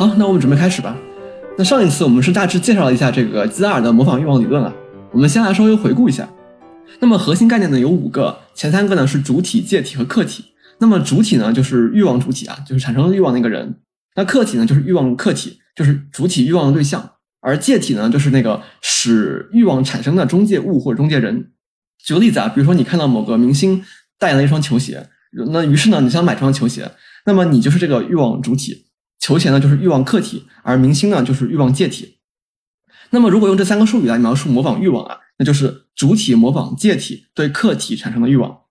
好，那我们准备开始吧。那上一次我们是大致介绍了一下这个基拉尔的模仿欲望理论啊，我们先来稍微回顾一下。那么核心概念呢有五个，前三个呢是主体、介体和客体。那么主体呢就是欲望主体啊，就是产生欲望那个人。那客体呢就是欲望客体，就是主体欲望的对象。而介体呢就是那个使欲望产生的中介物或者中介人。举个例子啊，比如说你看到某个明星代言了一双球鞋，那于是呢你想买这双球鞋，那么你就是这个欲望主体，球鞋呢就是欲望客体，而明星呢就是欲望介体。那么如果用这三个术语来描述模仿欲望啊，那就是主体模仿借体对客体产生的欲望。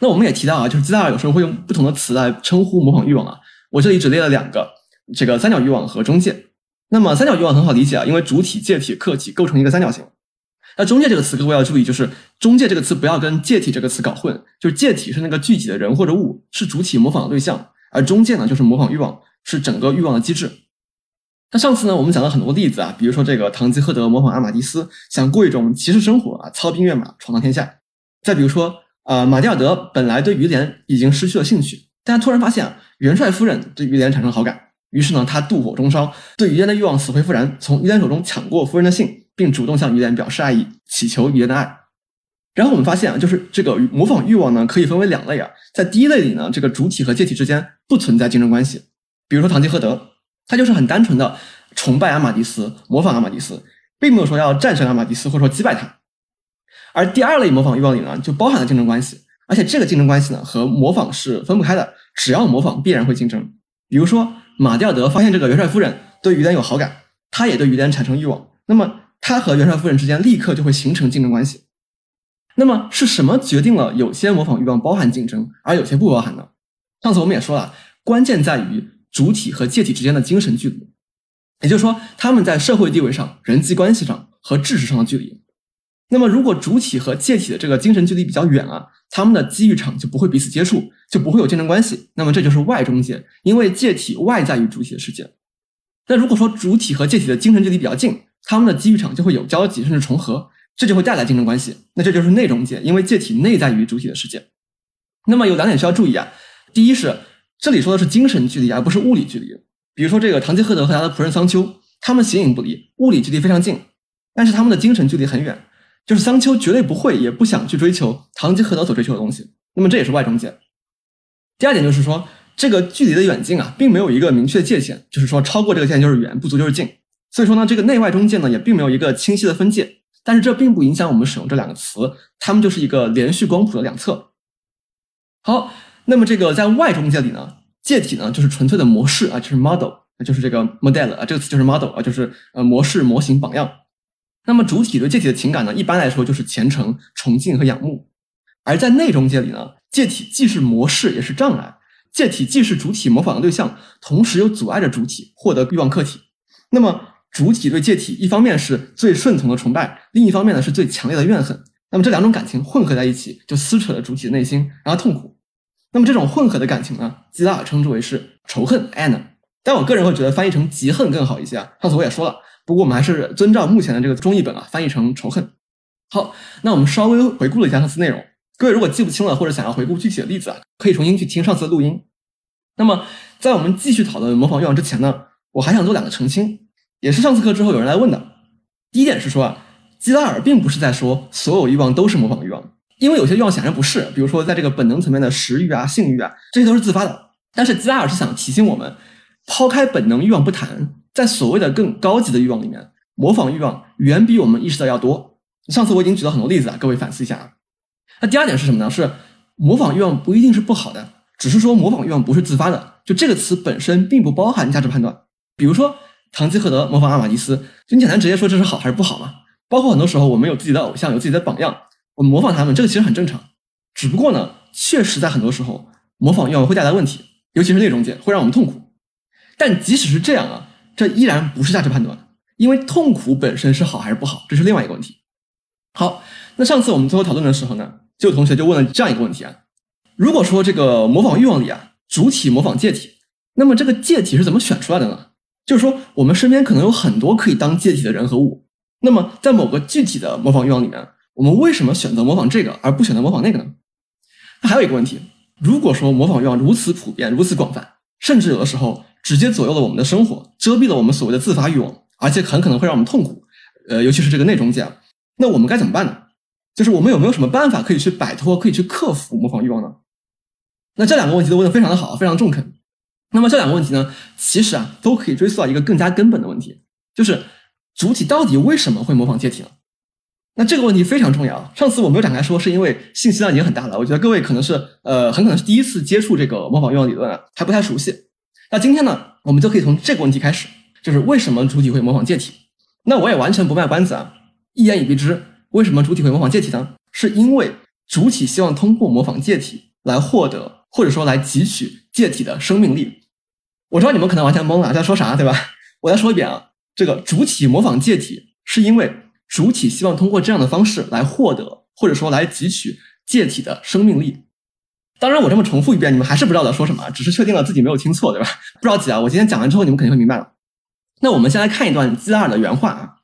那我们也提到啊，就是基拉尔有时候会用不同的词来称呼模仿欲望啊。我这里只列了两个，这个三角欲望和中介。那么三角欲望很好理解啊，因为主体、借体、客体构成一个三角形。那中介这个词各位要注意，就是中介这个词不要跟借体这个词搞混。就是借体是那个具体的人或者物，是主体模仿的对象，而中介呢就是模仿欲望，是整个欲望的机制。那上次呢我们讲了很多例子啊，比如说这个堂吉诃德模仿阿玛迪斯，想过一种骑士生活啊，操兵跃马，闯荡天下。再比如说。啊，马蒂尔德本来对于连已经失去了兴趣，但他突然发现啊，元帅夫人对于连产生好感，于是呢，他妒火中烧，对于连的欲望死灰复燃，从于连手中抢过夫人的信，并主动向于连表示爱意，祈求于连的爱。然后我们发现啊，就是这个模仿欲望呢，可以分为两类啊，在第一类里呢，这个主体和介体之间不存在竞争关系，比如说堂吉诃德，他就是很单纯的崇拜阿玛迪斯，模仿阿玛迪斯，并没有说要战胜阿玛迪斯或者说击败他。而第二类模仿欲望里呢，就包含了竞争关系，而且这个竞争关系呢和模仿是分不开的。只要模仿，必然会竞争。比如说，马蒂尔德发现这个元帅夫人对于丹有好感，他也对于丹产生欲望，那么他和元帅夫人之间立刻就会形成竞争关系。那么是什么决定了有些模仿欲望包含竞争，而有些不包含呢？上次我们也说了，关键在于主体和介体之间的精神距离，也就是说，他们在社会地位上、人际关系上和知识上的距离。那么，如果主体和介体的这个精神距离比较远啊，他们的机遇场就不会彼此接触，就不会有竞争关系。那么这就是外中介，因为介体外在于主体的世界。那如果说主体和介体的精神距离比较近，他们的机遇场就会有交集甚至重合，这就会带来竞争关系。那这就是内中介，因为介体内在于主体的世界。那么有两点需要注意啊，第一是这里说的是精神距离，而不是物理距离。比如说这个堂吉诃德和他的仆人桑丘，他们形影不离，物理距离非常近，但是他们的精神距离很远。就是桑丘绝对不会也不想去追求堂吉诃德所追求的东西，那么这也是外中介。第二点就是说，这个距离的远近啊，并没有一个明确界限，就是说超过这个界限就是远，不足就是近。所以说呢，这个内外中介呢，也并没有一个清晰的分界。但是这并不影响我们使用这两个词，它们就是一个连续光谱的两侧。好，那么这个在外中介里呢，介体呢就是纯粹的模式啊，就是 model，就是这个 model 啊，这个词就是 model 啊，就是呃模式、模型、榜样。那么主体对介体的情感呢，一般来说就是虔诚、崇敬和仰慕；而在内中介里呢，介体既是模式也是障碍，介体既是主体模仿的对象，同时又阻碍着主体获得欲望客体。那么主体对介体一方面是最顺从的崇拜，另一方面呢是最强烈的怨恨。那么这两种感情混合在一起，就撕扯了主体的内心，让他痛苦。那么这种混合的感情呢，基拉尔称之为是仇恨 a n n。但我个人会觉得翻译成嫉恨更好一些啊。上次我也说了。不过我们还是遵照目前的这个中译本啊，翻译成仇恨。好，那我们稍微回顾了一下上次内容。各位如果记不清了，或者想要回顾具体的例子啊，可以重新去听上次的录音。那么在我们继续讨论模仿欲望之前呢，我还想做两个澄清，也是上次课之后有人来问的。第一点是说啊，基拉尔并不是在说所有欲望都是模仿欲望，因为有些欲望显然不是，比如说在这个本能层面的食欲啊、性欲啊，这些都是自发的。但是基拉尔是想提醒我们，抛开本能欲望不谈。在所谓的更高级的欲望里面，模仿欲望远比我们意识到要多。上次我已经举了很多例子啊，各位反思一下啊。那第二点是什么呢？是模仿欲望不一定是不好的，只是说模仿欲望不是自发的。就这个词本身并不包含价值判断。比如说，唐吉诃德模仿阿玛迪斯，就你简单直接说这是好还是不好嘛？包括很多时候我们有自己的偶像，有自己的榜样，我们模仿他们，这个其实很正常。只不过呢，确实在很多时候模仿欲望会带来问题，尤其是内中介会让我们痛苦。但即使是这样啊。这依然不是价值判断，因为痛苦本身是好还是不好，这是另外一个问题。好，那上次我们最后讨论的时候呢，就有同学就问了这样一个问题啊：如果说这个模仿欲望里啊，主体模仿介体，那么这个介体是怎么选出来的呢？就是说，我们身边可能有很多可以当借体的人和物，那么在某个具体的模仿欲望里面，我们为什么选择模仿这个而不选择模仿那个呢？那还有一个问题，如果说模仿欲望如此普遍、如此广泛，甚至有的时候。直接左右了我们的生活，遮蔽了我们所谓的自发欲望，而且很可能会让我们痛苦。呃，尤其是这个内中介，那我们该怎么办呢？就是我们有没有什么办法可以去摆脱、可以去克服模仿欲望呢？那这两个问题都问得非常的好，非常中肯。那么这两个问题呢，其实啊，都可以追溯到一个更加根本的问题，就是主体到底为什么会模仿介体呢？那这个问题非常重要。上次我没有展开说，是因为信息量已经很大了。我觉得各位可能是呃，很可能是第一次接触这个模仿欲望理论啊，还不太熟悉。那今天呢，我们就可以从这个问题开始，就是为什么主体会模仿介体？那我也完全不卖关子啊，一言以蔽之，为什么主体会模仿介体呢？是因为主体希望通过模仿介体来获得，或者说来汲取介体的生命力。我知道你们可能完全懵了，在说啥，对吧？我再说一遍啊，这个主体模仿介体，是因为。主体希望通过这样的方式来获得，或者说来汲取介体的生命力。当然，我这么重复一遍，你们还是不知道在说什么，只是确定了自己没有听错，对吧？不着急啊，我今天讲完之后，你们肯定会明白了。那我们先来看一段基拉尔的原话啊。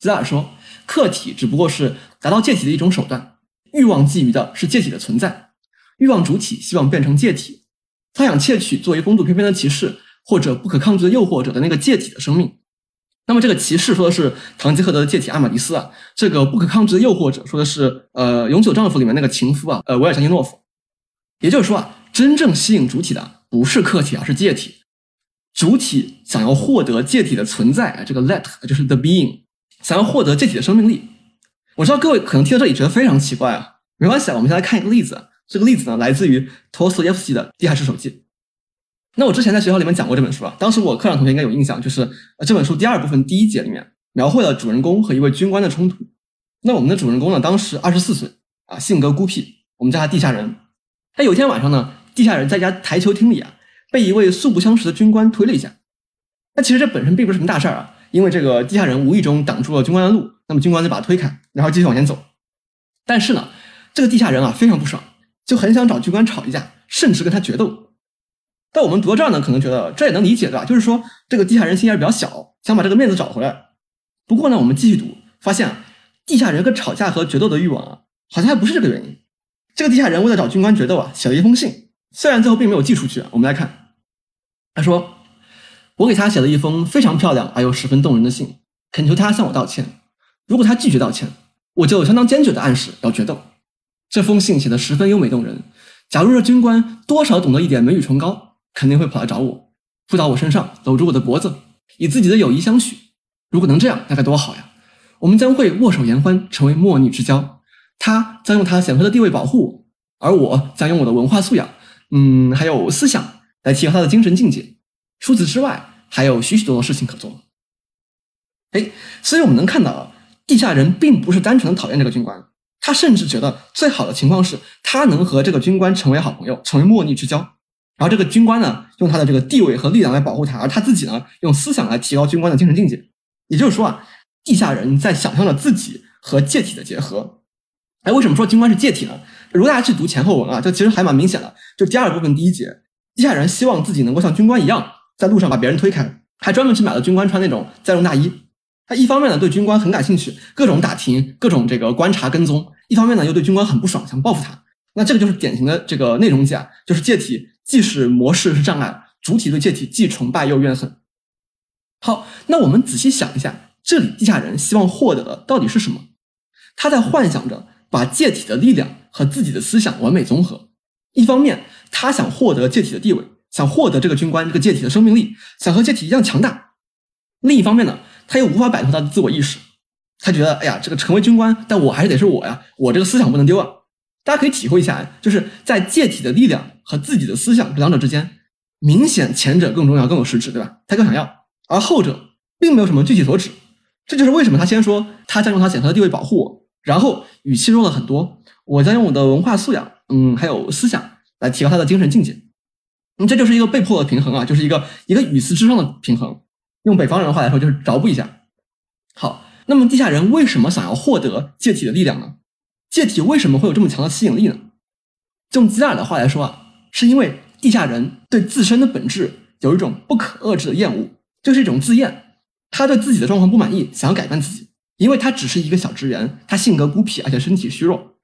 基拉尔说：“客体只不过是达到介体的一种手段，欲望觊觎的是介体的存在，欲望主体希望变成介体，他想窃取作为风度翩翩的骑士或者不可抗拒的诱惑者的那个介体的生命。”那么这个骑士说的是堂吉诃德的介体阿玛迪斯啊，这个不可抗拒的诱惑者说的是呃永久丈夫里面那个情夫啊，呃维尔强尼诺夫。也就是说啊，真正吸引主体的不是客体，而是介体。主体想要获得介体的存在啊，这个 let 就是 the being，想要获得介体的生命力。我知道各位可能听到这里觉得非常奇怪啊，没关系啊，我们先来看一个例子。这个例子呢来自于托斯托耶夫斯基的《地下室手记》。那我之前在学校里面讲过这本书啊，当时我课上同学应该有印象，就是这本书第二部分第一节里面描绘了主人公和一位军官的冲突。那我们的主人公呢，当时二十四岁啊，性格孤僻，我们叫他地下人。他有一天晚上呢，地下人在家台球厅里啊，被一位素不相识的军官推了一下。那其实这本身并不是什么大事儿啊，因为这个地下人无意中挡住了军官的路，那么军官就把他推开，然后继续往前走。但是呢，这个地下人啊非常不爽，就很想找军官吵一架，甚至跟他决斗。但我们读到这儿呢，可能觉得这也能理解，对吧？就是说，这个地下人心眼比较小，想把这个面子找回来。不过呢，我们继续读，发现地下人跟吵架和决斗的欲望啊，好像还不是这个原因。这个地下人为了找军官决斗啊，写了一封信，虽然最后并没有寄出去。我们来看，他说：“我给他写了一封非常漂亮而又十分动人的信，恳求他向我道歉。如果他拒绝道歉，我就相当坚决的暗示要决斗。这封信写的十分优美动人。假如这军官多少懂得一点美与崇高。”肯定会跑来找我，扑到我身上，搂住我的脖子，以自己的友谊相许。如果能这样，那该多好呀！我们将会握手言欢，成为莫逆之交。他将用他显赫的地位保护我，而我将用我的文化素养，嗯，还有思想来提高他的精神境界。除此之外，还有许许多多事情可做。哎，所以我们能看到啊，地下人并不是单纯的讨厌这个军官，他甚至觉得最好的情况是他能和这个军官成为好朋友，成为莫逆之交。然后这个军官呢，用他的这个地位和力量来保护他，而他自己呢，用思想来提高军官的精神境界。也就是说啊，地下人在想象着自己和介体的结合。哎，为什么说军官是介体呢？如果大家去读前后文啊，就其实还蛮明显的。就第二部分第一节，地下人希望自己能够像军官一样，在路上把别人推开，还专门去买了军官穿那种载重大衣。他一方面呢对军官很感兴趣，各种打听，各种这个观察跟踪；一方面呢又对军官很不爽，想报复他。那这个就是典型的这个内容界啊，就是借体。既是模式是障碍，主体对借体既崇拜又怨恨。好，那我们仔细想一下，这里地下人希望获得的到底是什么？他在幻想着把借体的力量和自己的思想完美综合。一方面，他想获得借体的地位，想获得这个军官这个借体的生命力，想和借体一样强大。另一方面呢，他又无法摆脱他的自我意识，他觉得，哎呀，这个成为军官，但我还是得是我呀，我这个思想不能丢啊。大家可以体会一下，就是在借体的力量和自己的思想这两者之间，明显前者更重要、更有实质，对吧？他更想要，而后者并没有什么具体所指。这就是为什么他先说他将用他显赫的地位保护我，然后语气弱了很多，我将用我的文化素养，嗯，还有思想来提高他的精神境界。嗯，这就是一个被迫的平衡啊，就是一个一个语词之上的平衡。用北方人的话来说，就是着补一下。好，那么地下人为什么想要获得介体的力量呢？介体为什么会有这么强的吸引力呢？用吉尔的话来说啊，是因为地下人对自身的本质有一种不可遏制的厌恶，就是一种自厌。他对自己的状况不满意，想要改变自己，因为他只是一个小职员，他性格孤僻，而且身体虚弱。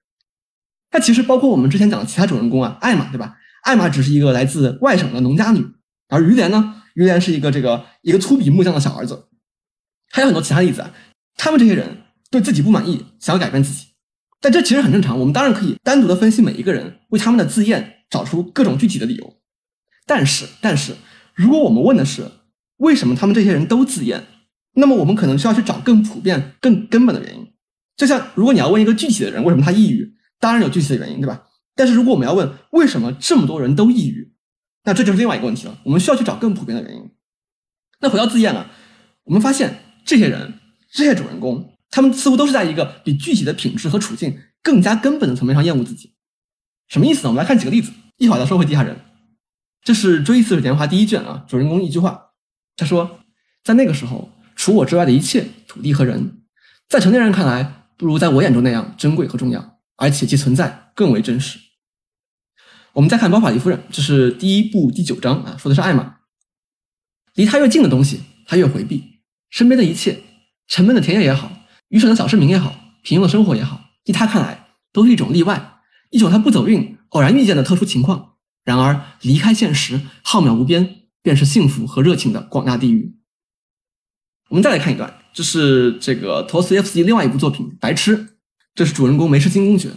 他其实包括我们之前讲的其他主人公啊，艾玛对吧？艾玛只是一个来自外省的农家女，而于连呢，于连是一个这个一个粗鄙木匠的小儿子，还有很多其他例子啊。他们这些人对自己不满意，想要改变自己，但这其实很正常。我们当然可以单独的分析每一个人，为他们的自厌找出各种具体的理由。但是，但是，如果我们问的是为什么他们这些人都自厌，那么我们可能需要去找更普遍、更根本的原因。就像如果你要问一个具体的人为什么他抑郁，当然有具体的原因，对吧？但是如果我们要问为什么这么多人都抑郁，那这就是另外一个问题了。我们需要去找更普遍的原因。那回到自厌了，我们发现这些人、这些主人公，他们似乎都是在一个比具体的品质和处境更加根本的层面上厌恶自己。什么意思呢？我们来看几个例子。一会儿再说回地下人。这是《追忆似水年华》第一卷啊，主人公一句话，他说：“在那个时候，除我之外的一切土地和人，在成年人看来，不如在我眼中那样珍贵和重要，而且其存在更为真实。”我们再看《包法利夫人》，这是第一部第九章啊，说的是艾玛。离他越近的东西，他越回避；身边的一切，沉闷的田野也好，愚蠢的小市民也好，平庸的生活也好，依他看来，都是一种例外，一种他不走运、偶然遇见的特殊情况。然而，离开现实，浩渺无边，便是幸福和热情的广大地狱。我们再来看一段，这是这个陀思耶夫斯基另外一部作品《白痴》，这是主人公梅什金公爵，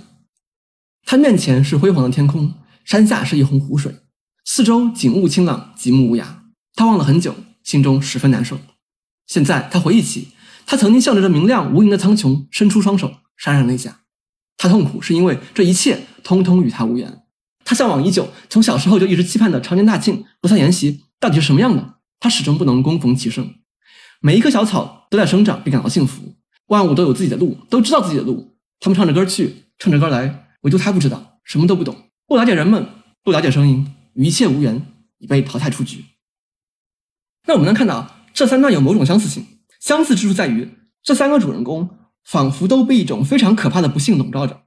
他面前是辉煌的天空。山下是一泓湖水，四周景物清朗，极目无涯。他望了很久，心中十分难受。现在他回忆起，他曾经向着这明亮无垠的苍穹伸出双手，潸然泪下。他痛苦是因为这一切通通与他无缘。他向往已久，从小时候就一直期盼的常年大庆不散筵席到底是什么样的？他始终不能恭逢其盛。每一棵小草都在生长，并感到幸福。万物都有自己的路，都知道自己的路。他们唱着歌去，唱着歌来，唯独他不知道，什么都不懂。不了解人们，不了解声音，与一切无缘，已被淘汰出局。那我们能看到这三段有某种相似性，相似之处在于这三个主人公仿佛都被一种非常可怕的不幸笼罩着，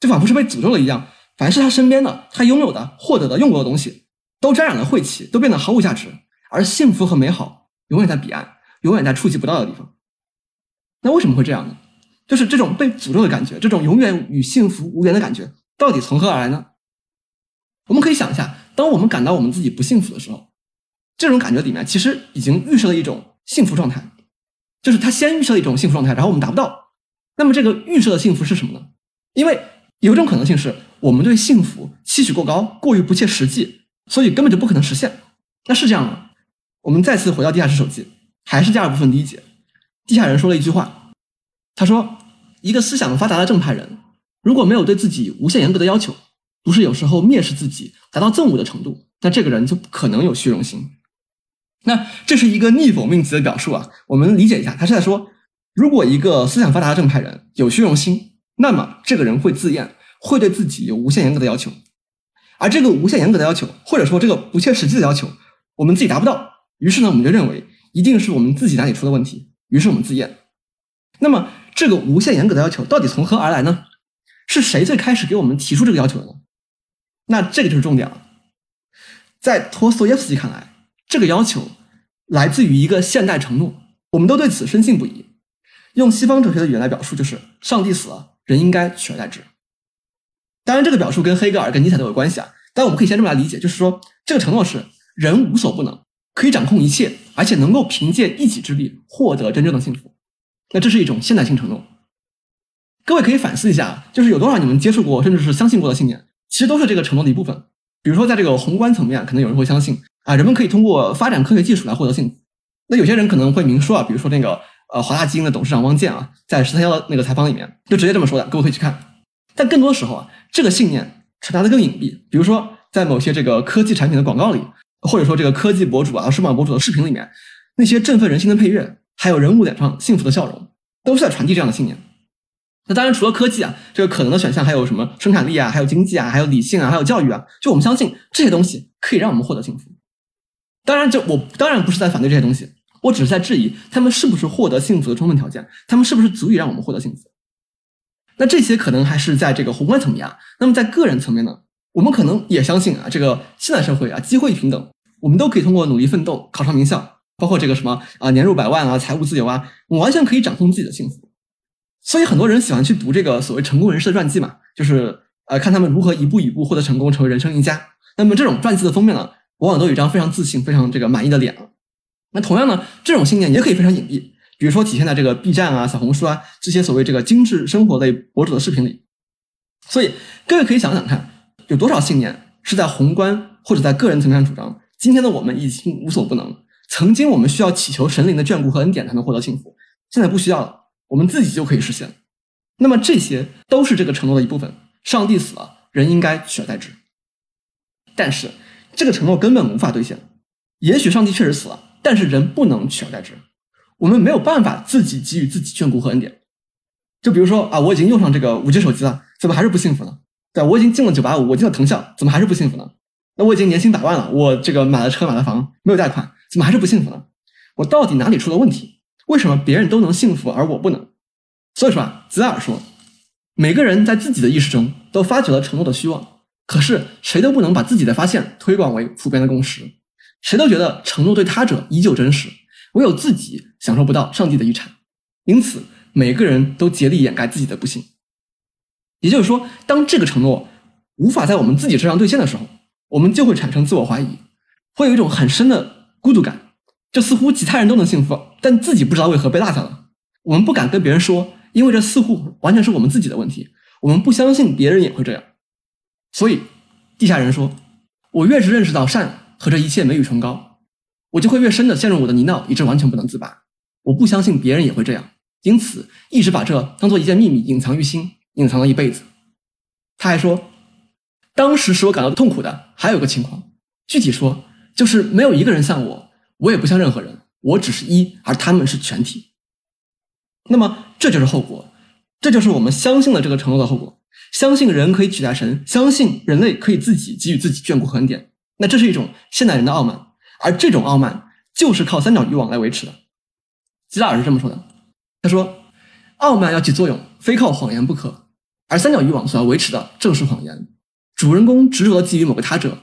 就仿佛是被诅咒了一样。凡是他身边的、他拥有的、获得的、用过的东西，都沾染了晦气，都变得毫无价值，而幸福和美好永远在彼岸，永远在触及不到的地方。那为什么会这样呢？就是这种被诅咒的感觉，这种永远与幸福无缘的感觉，到底从何而来呢？我们可以想一下，当我们感到我们自己不幸福的时候，这种感觉里面其实已经预设了一种幸福状态，就是他先预设一种幸福状态，然后我们达不到。那么这个预设的幸福是什么呢？因为有一种可能性是我们对幸福期许过高，过于不切实际，所以根本就不可能实现。那是这样吗？我们再次回到地下室手机，还是第二部分第一节，地下人说了一句话，他说：“一个思想发达的正派人，如果没有对自己无限严格的要求。”不是有时候蔑视自己达到憎恶的程度，那这个人就不可能有虚荣心。那这是一个逆否命题的表述啊，我们理解一下，他是在说，如果一个思想发达的正派人有虚荣心，那么这个人会自厌，会对自己有无限严格的要求，而这个无限严格的要求，或者说这个不切实际的要求，我们自己达不到，于是呢，我们就认为一定是我们自己哪里出了问题，于是我们自厌。那么这个无限严格的要求到底从何而来呢？是谁最开始给我们提出这个要求的呢？那这个就是重点了，在托斯托耶夫斯基看来，这个要求来自于一个现代承诺，我们都对此深信不疑。用西方哲学的语言来表述，就是上帝死了，人应该取而代之。当然，这个表述跟黑格尔、跟尼采都有关系啊。但我们可以先这么来理解，就是说，这个承诺是人无所不能，可以掌控一切，而且能够凭借一己之力获得真正的幸福。那这是一种现代性承诺。各位可以反思一下，就是有多少你们接触过，甚至是相信过的信念？其实都是这个承诺的一部分。比如说，在这个宏观层面，可能有人会相信啊，人们可以通过发展科学技术来获得幸福。那有些人可能会明说啊，比如说那个呃华大基因的董事长汪建啊，在十三幺的那个采访里面就直接这么说的，各位可以去看。但更多时候啊，这个信念传达的更隐蔽。比如说，在某些这个科技产品的广告里，或者说这个科技博主啊、数码博主的视频里面，那些振奋人心的配乐，还有人物脸上幸福的笑容，都是在传递这样的信念。那当然，除了科技啊，这个可能的选项还有什么生产力啊，还有经济啊，还有理性啊，还有教育啊。就我们相信这些东西可以让我们获得幸福。当然，就我当然不是在反对这些东西，我只是在质疑他们是不是获得幸福的充分条件，他们是不是足以让我们获得幸福。那这些可能还是在这个宏观层面啊。那么在个人层面呢，我们可能也相信啊，这个现代社会啊，机会平等，我们都可以通过努力奋斗考上名校，包括这个什么啊，年入百万啊，财务自由啊，我完全可以掌控自己的幸福。所以很多人喜欢去读这个所谓成功人士的传记嘛，就是呃看他们如何一步一步获得成功，成为人生赢家。那么这种传记的封面呢，往往都有一张非常自信、非常这个满意的脸啊。那同样呢，这种信念也可以非常隐蔽，比如说体现在这个 B 站啊、小红书啊这些所谓这个精致生活类博主的视频里。所以各位可以想想看，有多少信念是在宏观或者在个人层面上主张，今天的我们已经无所不能，曾经我们需要祈求神灵的眷顾和恩典才能获得幸福，现在不需要了，我们自己就可以实现。那么这些都是这个承诺的一部分。上帝死了，人应该取而代之。但是这个承诺根本无法兑现。也许上帝确实死了，但是人不能取而代之。我们没有办法自己给予自己眷顾和恩典。就比如说啊，我已经用上这个五 G 手机了，怎么还是不幸福呢？对我已经进了九八五，我进了藤校，怎么还是不幸福呢？那我已经年薪百万了，我这个买了车买了房，没有贷款，怎么还是不幸福呢？我到底哪里出了问题？为什么别人都能幸福而我不能？所以说啊，泽尔说，每个人在自己的意识中都发掘了承诺的虚妄，可是谁都不能把自己的发现推广为普遍的共识，谁都觉得承诺对他者依旧真实，唯有自己享受不到上帝的遗产，因此每个人都竭力掩盖自己的不幸。也就是说，当这个承诺无法在我们自己身上兑现的时候，我们就会产生自我怀疑，会有一种很深的孤独感，就似乎其他人都能幸福，但自己不知道为何被落下了。我们不敢跟别人说。因为这似乎完全是我们自己的问题，我们不相信别人也会这样，所以地下人说：“我越是认识到善和这一切美与崇高，我就会越深的陷入我的泥淖，以致完全不能自拔。我不相信别人也会这样，因此一直把这当做一件秘密隐藏于心，隐藏了一辈子。”他还说：“当时使我感到痛苦的还有个情况，具体说就是没有一个人像我，我也不像任何人，我只是一，而他们是全体。”那么。这就是后果，这就是我们相信了这个承诺的后果。相信人可以取代神，相信人类可以自己给予自己眷顾和恩典。那这是一种现代人的傲慢，而这种傲慢就是靠三角欲望来维持的。吉拉尔是这么说的：“他说，傲慢要起作用，非靠谎言不可。而三角欲望所要维持的正是谎言。主人公执着的觊觎某个他者，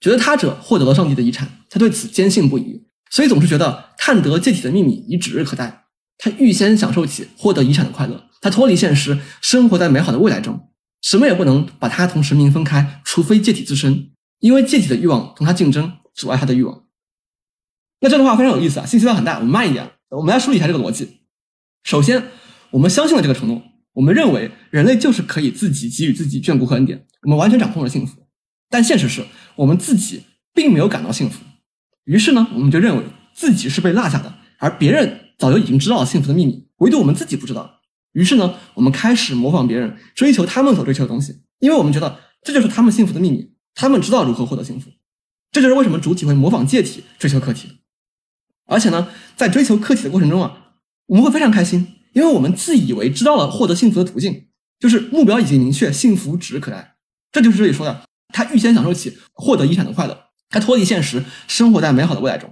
觉得他者获得了上帝的遗产，他对此坚信不疑，所以总是觉得探得借体的秘密已指日可待。”他预先享受起获得遗产的快乐，他脱离现实，生活在美好的未来中，什么也不能把他同神明分开，除非借体自身，因为借体的欲望同他竞争，阻碍他的欲望。那这段话非常有意思啊，信息量很大，我们慢一点，我们来梳理一下这个逻辑。首先，我们相信了这个承诺，我们认为人类就是可以自己给予自己眷顾和恩典，我们完全掌控了幸福。但现实是我们自己并没有感到幸福，于是呢，我们就认为自己是被落下的，而别人。早就已经知道了幸福的秘密，唯独我们自己不知道。于是呢，我们开始模仿别人，追求他们所追求的东西，因为我们觉得这就是他们幸福的秘密，他们知道如何获得幸福。这就是为什么主体会模仿借体追求客体。而且呢，在追求客体的过程中啊，我们会非常开心，因为我们自以为知道了获得幸福的途径，就是目标已经明确，幸福指日可待。这就是这里说的，他预先享受起获得遗产的快乐，他脱离现实，生活在美好的未来中。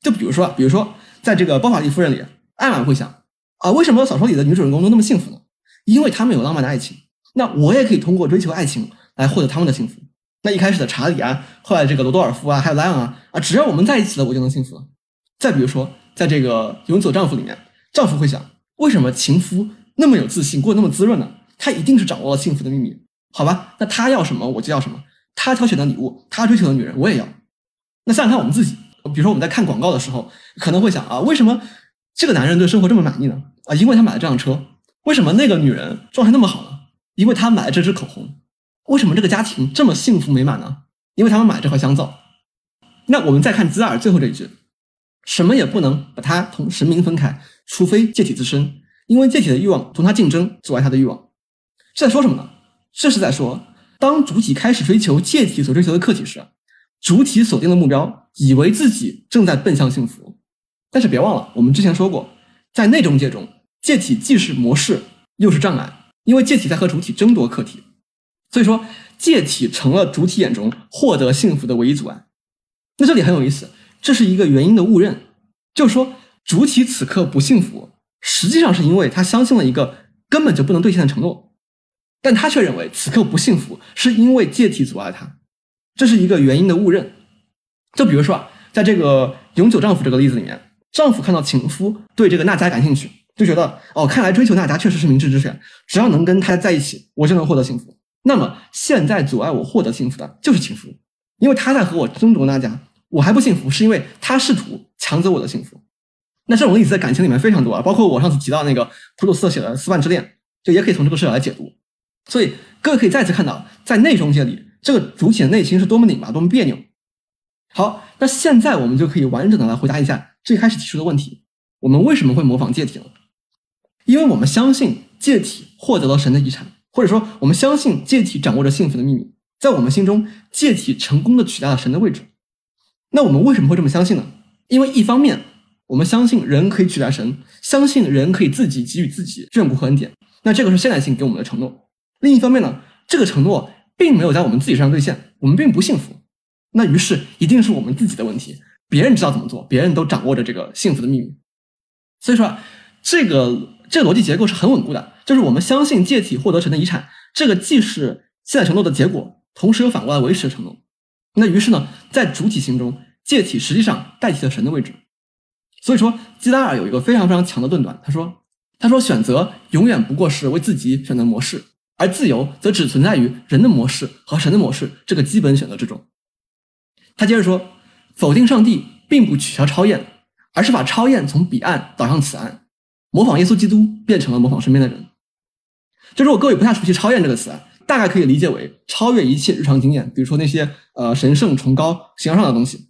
就比如说，比如说。在这个《包法利夫人》里，艾玛会想啊，为什么小说里的女主人公都那么幸福呢？因为他们有浪漫的爱情。那我也可以通过追求爱情来获得他们的幸福。那一开始的查理啊，后来这个罗多尔夫啊，还有莱昂啊啊，只要我们在一起了，我就能幸福。再比如说，在这个《永久丈夫》里面，丈夫会想，为什么情夫那么有自信，过得那么滋润呢？他一定是掌握了幸福的秘密。好吧，那他要什么我就要什么，他挑选的礼物，他追求的女人我也要。那想想看我们自己。比如说我们在看广告的时候，可能会想啊，为什么这个男人对生活这么满意呢？啊，因为他买了这辆车。为什么那个女人状态那么好呢？因为她买了这支口红。为什么这个家庭这么幸福美满呢？因为他们买这块香皂。那我们再看兹尔最后这一句，什么也不能把他同神明分开，除非借体自身，因为借体的欲望同他竞争，阻碍他的欲望。是在说什么呢？这是在说，当主体开始追求借体所追求的客体时。主体锁定的目标，以为自己正在奔向幸福，但是别忘了，我们之前说过，在内中介中，介体既是模式，又是障碍，因为介体在和主体争夺客体，所以说介体成了主体眼中获得幸福的唯一阻碍。那这里很有意思，这是一个原因的误认，就是说主体此刻不幸福，实际上是因为他相信了一个根本就不能兑现的承诺，但他却认为此刻不幸福是因为介体阻碍他。这是一个原因的误认，就比如说啊，在这个永久丈夫这个例子里面，丈夫看到情夫对这个娜佳感兴趣，就觉得哦，看来追求娜佳确实是明智之选，只要能跟她在一起，我就能获得幸福。那么现在阻碍我获得幸福的就是情夫，因为他在和我争夺那家，我还不幸福，是因为他试图抢走我的幸福。那这种例子在感情里面非常多啊，包括我上次提到那个普鲁斯特写的《斯万之恋》，就也可以从这个视角来解读。所以各位可以再次看到，在内中界里，这个主体的内心是多么拧巴，多么别扭。好，那现在我们就可以完整的来回答一下最开始提出的问题：我们为什么会模仿借体呢？因为我们相信借体获得了神的遗产，或者说我们相信借体掌握着幸福的秘密，在我们心中，借体成功的取代了神的位置。那我们为什么会这么相信呢？因为一方面，我们相信人可以取代神，相信人可以自己给予自己眷顾和恩典。那这个是现代性给我们的承诺。另一方面呢，这个承诺并没有在我们自己身上兑现，我们并不幸福。那于是一定是我们自己的问题。别人知道怎么做，别人都掌握着这个幸福的秘密。所以说，这个这逻辑结构是很稳固的。就是我们相信借体获得神的遗产，这个既是现在承诺的结果，同时又反过来维持承诺。那于是呢，在主体心中，借体实际上代替了神的位置。所以说，基拉尔有一个非常非常强的论断，他说：“他说选择永远不过是为自己选择模式，而自由则只存在于人的模式和神的模式这个基本选择之中。”他接着说：“否定上帝并不取消超验，而是把超验从彼岸导向此岸，模仿耶稣基督变成了模仿身边的人。”就如果各位不太熟悉“超验”这个词，大概可以理解为超越一切日常经验，比如说那些呃神圣、崇高、形而上的东西。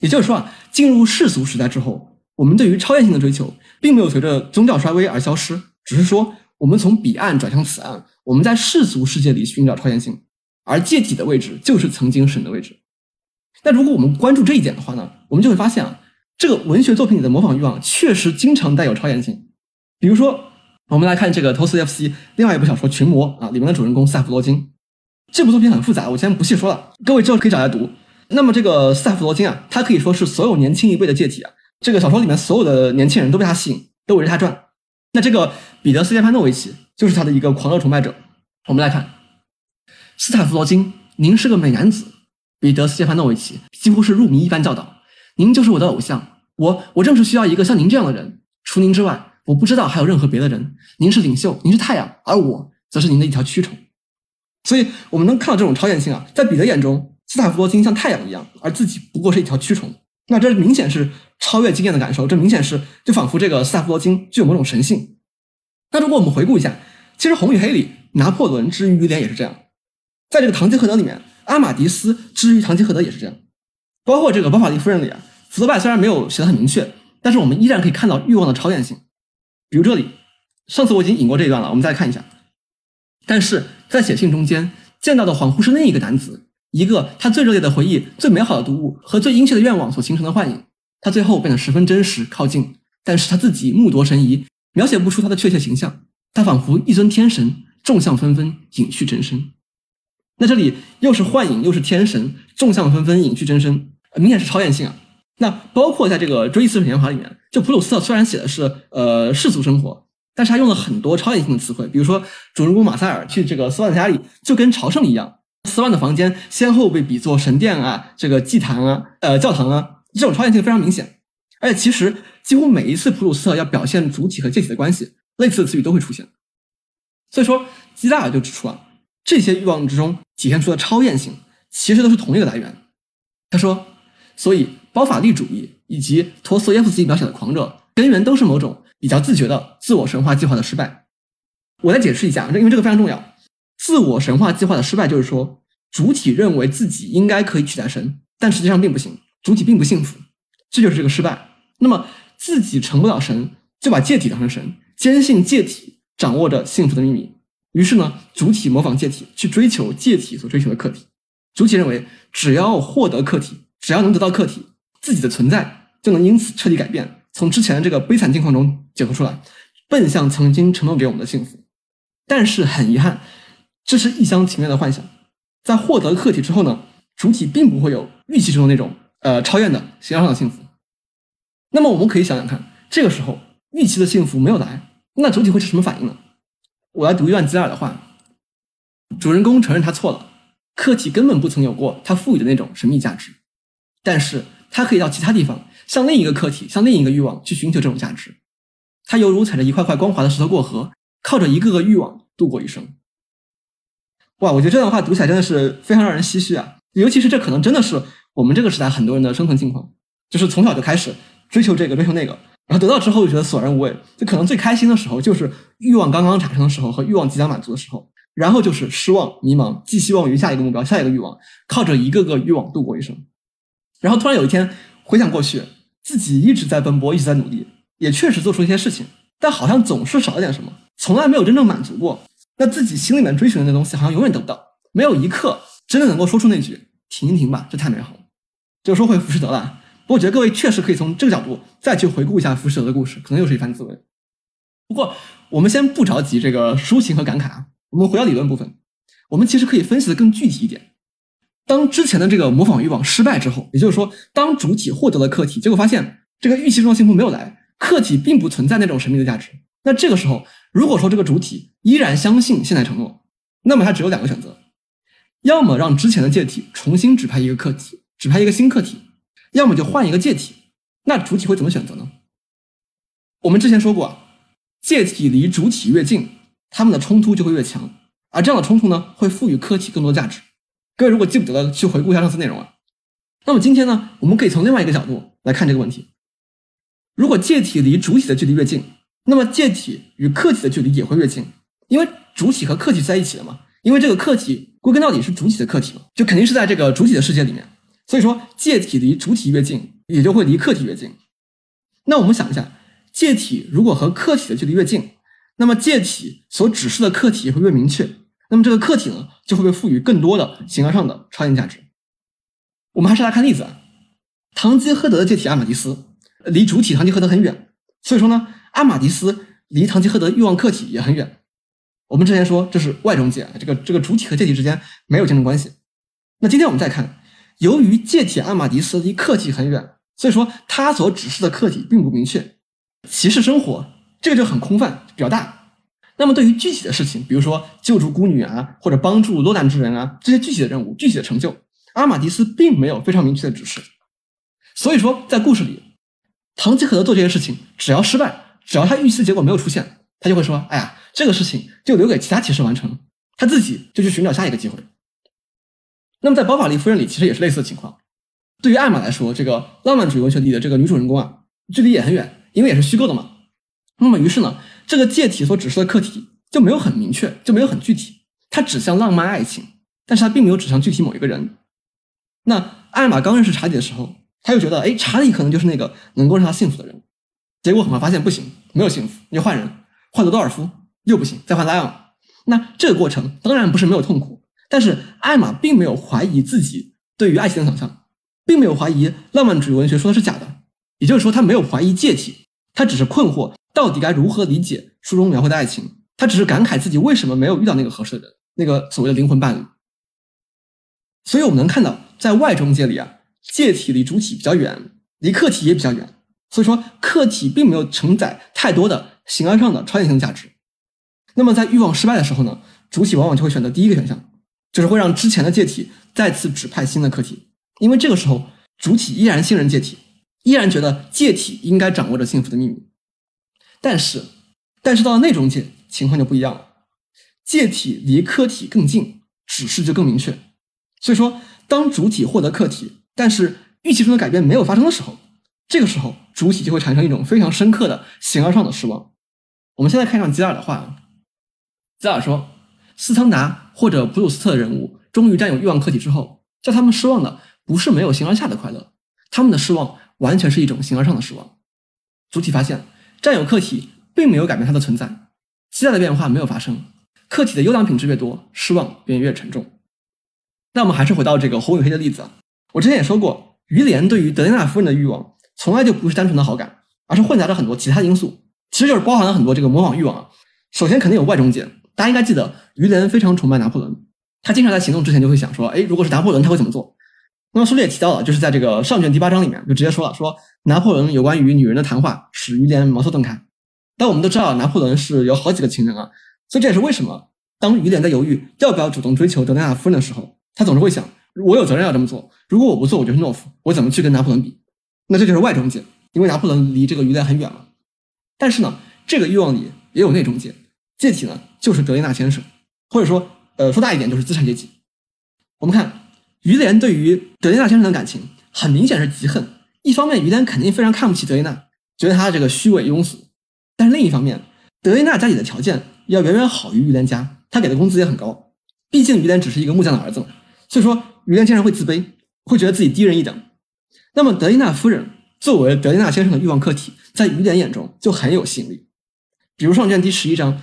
也就是说啊，进入世俗时代之后。我们对于超验性的追求，并没有随着宗教衰微而消失，只是说我们从彼岸转向此岸，我们在世俗世界里寻找超验性，而借体的位置就是曾经神的位置。但如果我们关注这一点的话呢，我们就会发现啊，这个文学作品里的模仿欲望确实经常带有超验性。比如说，我们来看这个托斯耶夫斯基另外一部小说《群魔》啊，里面的主人公斯塔夫罗金。这部作品很复杂，我先不细说了，各位之后可以找来读。那么这个斯塔夫罗金啊，他可以说是所有年轻一辈的借体啊。这个小说里面所有的年轻人都被他吸引，都围着他转。那这个彼得·斯捷潘诺维奇就是他的一个狂热崇拜者。我们来看，斯坦福罗金，您是个美男子。彼得·斯捷潘诺维奇几乎是入迷一般教导：“您就是我的偶像，我我正是需要一个像您这样的人。除您之外，我不知道还有任何别的人。您是领袖，您是太阳，而我则是您的一条蛆虫。”所以，我们能看到这种超验性啊，在彼得眼中，斯坦福罗金像太阳一样，而自己不过是一条蛆虫。那这明显是超越经验的感受，这明显是就仿佛这个斯坦福罗金具有某种神性。那如果我们回顾一下，其实《红与黑》里拿破仑之于于连也是这样，在这个《堂吉诃德》里面，阿马迪斯之于唐吉诃德也是这样，包括这个《包法利夫人》里啊，福特拜虽然没有写的很明确，但是我们依然可以看到欲望的超验性。比如这里，上次我已经引过这一段了，我们再看一下。但是在写信中间见到的恍惚是另一个男子。一个他最热烈的回忆、最美好的读物和最殷切的愿望所形成的幻影，他最后变得十分真实、靠近，但是他自己目夺神移，描写不出他的确切形象。他仿佛一尊天神，众相纷纷，隐去真身。那这里又是幻影，又是天神，众相纷纷，隐去真身，明显是超验性啊。那包括在这个《追忆似水年华》里面，就普鲁斯特虽然写的是呃世俗生活，但是他用了很多超验性的词汇，比如说主人公马塞尔去这个斯万家里，就跟朝圣一样。斯万的房间先后被比作神殿啊，这个祭坛啊，呃，教堂啊，这种超验性非常明显。而且其实几乎每一次普鲁斯特要表现主体和借体的关系，类似的词语都会出现。所以说，基拉尔就指出啊，这些欲望之中体现出的超验性，其实都是同一个来源。他说，所以包法利主义以及陀思妥耶夫斯基描写的狂热，根源都是某种比较自觉的自我神话计划的失败。我来解释一下，因为这个非常重要。自我神话计划的失败，就是说，主体认为自己应该可以取代神，但实际上并不行，主体并不幸福，这就是这个失败。那么自己成不了神，就把借体当成神，坚信借体掌握着幸福的秘密。于是呢，主体模仿借体去追求借体所追求的客体。主体认为，只要获得客体，只要能得到客体，自己的存在就能因此彻底改变，从之前的这个悲惨境况中解脱出来，奔向曾经承诺给我们的幸福。但是很遗憾。这是一厢情愿的幻想，在获得客体之后呢，主体并不会有预期中的那种呃超越的形而上的幸福。那么我们可以想想看，这个时候预期的幸福没有来，那主体会是什么反应呢？我来读一段基尔的话：主人公承认他错了，客体根本不曾有过他赋予的那种神秘价值，但是他可以到其他地方，向另一个客体，向另一个欲望去寻求这种价值。他犹如踩着一块块光滑的石头过河，靠着一个个欲望度过一生。哇，我觉得这段话读起来真的是非常让人唏嘘啊！尤其是这可能真的是我们这个时代很多人的生存境况，就是从小就开始追求这个追求那个，然后得到之后就觉得索然无味。就可能最开心的时候就是欲望刚刚产生的时候和欲望即将满足的时候，然后就是失望、迷茫，寄希望于下一个目标、下一个欲望，靠着一个个欲望度过一生。然后突然有一天回想过去，自己一直在奔波，一直在努力，也确实做出一些事情，但好像总是少了点什么，从来没有真正满足过。那自己心里面追寻的那东西，好像永远得不到，没有一刻真的能够说出那句“停一停吧，这太美好了”。就说回浮士德了，我觉得各位确实可以从这个角度再去回顾一下浮士德的故事，可能又是一番滋味。不过我们先不着急这个抒情和感慨啊，我们回到理论部分，我们其实可以分析的更具体一点。当之前的这个模仿欲望失败之后，也就是说，当主体获得了客体，结果发现这个预期中的幸福没有来，客体并不存在那种神秘的价值。那这个时候，如果说这个主体依然相信现在承诺，那么它只有两个选择：要么让之前的介体重新指派一个客体，指派一个新客体；要么就换一个介体。那主体会怎么选择呢？我们之前说过啊，介体离主体越近，它们的冲突就会越强，而这样的冲突呢，会赋予客体更多价值。各位如果记不得了，去回顾一下上次内容啊。那么今天呢，我们可以从另外一个角度来看这个问题：如果介体离主体的距离越近，那么介体与客体的距离也会越近，因为主体和客体在一起了嘛。因为这个客体归根到底是主体的客体嘛，就肯定是在这个主体的世界里面。所以说，介体离主体越近，也就会离客体越近。那我们想一下，介体如果和客体的距离越近，那么介体所指示的客体也会越明确。那么这个客体呢，就会被赋予更多的形而上的超验价值。我们还是来看例子啊，堂吉诃德的介体阿马迪斯离主体堂吉诃德很远，所以说呢。阿马迪斯离堂吉诃德欲望客体也很远。我们之前说这是外中介，这个这个主体和介体之间没有竞争关系。那今天我们再看，由于借体阿马迪斯离客体很远，所以说他所指示的客体并不明确。骑士生活这个就很空泛，比较大。那么对于具体的事情，比如说救助孤女啊，或者帮助落难之人啊，这些具体的任务、具体的成就，阿马迪斯并没有非常明确的指示。所以说，在故事里，唐吉诃德做这些事情，只要失败。只要他预期的结果没有出现，他就会说：“哎呀，这个事情就留给其他骑士完成，他自己就去寻找下一个机会。”那么在《包法利夫人》里，其实也是类似的情况。对于艾玛来说，这个浪漫主义文学里的这个女主人公啊，距离也很远，因为也是虚构的嘛。那么于是呢，这个借体所指示的课题就没有很明确，就没有很具体，它指向浪漫爱情，但是它并没有指向具体某一个人。那艾玛刚认识查理的时候，他又觉得，哎，查理可能就是那个能够让他幸福的人。结果很快发现不行，没有幸福，你就换人，换罗多尔夫又不行，再换莱昂。那这个过程当然不是没有痛苦，但是艾玛并没有怀疑自己对于爱情的想象，并没有怀疑浪漫主义文学说的是假的，也就是说他没有怀疑介体，他只是困惑到底该如何理解书中描绘的爱情，他只是感慨自己为什么没有遇到那个合适的人，那个所谓的灵魂伴侣。所以我们能看到，在外中介里啊，介体离主体比较远，离客体也比较远。所以说，客体并没有承载太多的形而上的超验性价值。那么，在欲望失败的时候呢，主体往往就会选择第一个选项，就是会让之前的介体再次指派新的客体，因为这个时候主体依然信任介体，依然觉得介体应该掌握着幸福的秘密。但是，但是到了内中介，情况就不一样了，介体离客体更近，指示就更明确。所以说，当主体获得客体，但是预期中的改变没有发生的时候。这个时候，主体就会产生一种非常深刻的形而上的失望。我们现在看上吉尔的话，吉尔说，斯汤达或者普鲁斯特的人物终于占有欲望客体之后，叫他们失望的不是没有形而下的快乐，他们的失望完全是一种形而上的失望。主体发现占有客体并没有改变它的存在，期待的变化没有发生，客体的优良品质越多，失望便越沉重。那我们还是回到这个红与黑的例子啊，我之前也说过，于连对于德雷纳夫人的欲望。从来就不是单纯的好感，而是混杂着很多其他因素，其实就是包含了很多这个模仿欲望啊。首先肯定有外中介，大家应该记得，于连非常崇拜拿破仑，他经常在行动之前就会想说，哎，如果是拿破仑，他会怎么做？那么书里也提到了，就是在这个上卷第八章里面就直接说了，说拿破仑有关于女人的谈话使于连茅塞顿开。但我们都知道，拿破仑是有好几个情人啊，所以这也是为什么当于连在犹豫要不要主动追求德雷纳夫人的时候，他总是会想，我有责任要这么做，如果我不做，我就是懦夫，我怎么去跟拿破仑比？那这就是外中介，因为拿破仑离这个于连很远了。但是呢，这个欲望里也有内中介，介体呢就是德雷纳先生，或者说，呃，说大一点就是资产阶级。我们看于连对于德丽娜先生的感情很明显是嫉恨。一方面，于连肯定非常看不起德丽娜，觉得她这个虚伪庸俗；但是另一方面，德丽娜家里的条件要远远好于于连家，她给的工资也很高。毕竟于连只是一个木匠的儿子嘛，所以说于连经常会自卑，会觉得自己低人一等。那么德丽娜夫人作为德丽娜先生的欲望客体，在于连眼中就很有吸引力。比如上卷第十一章，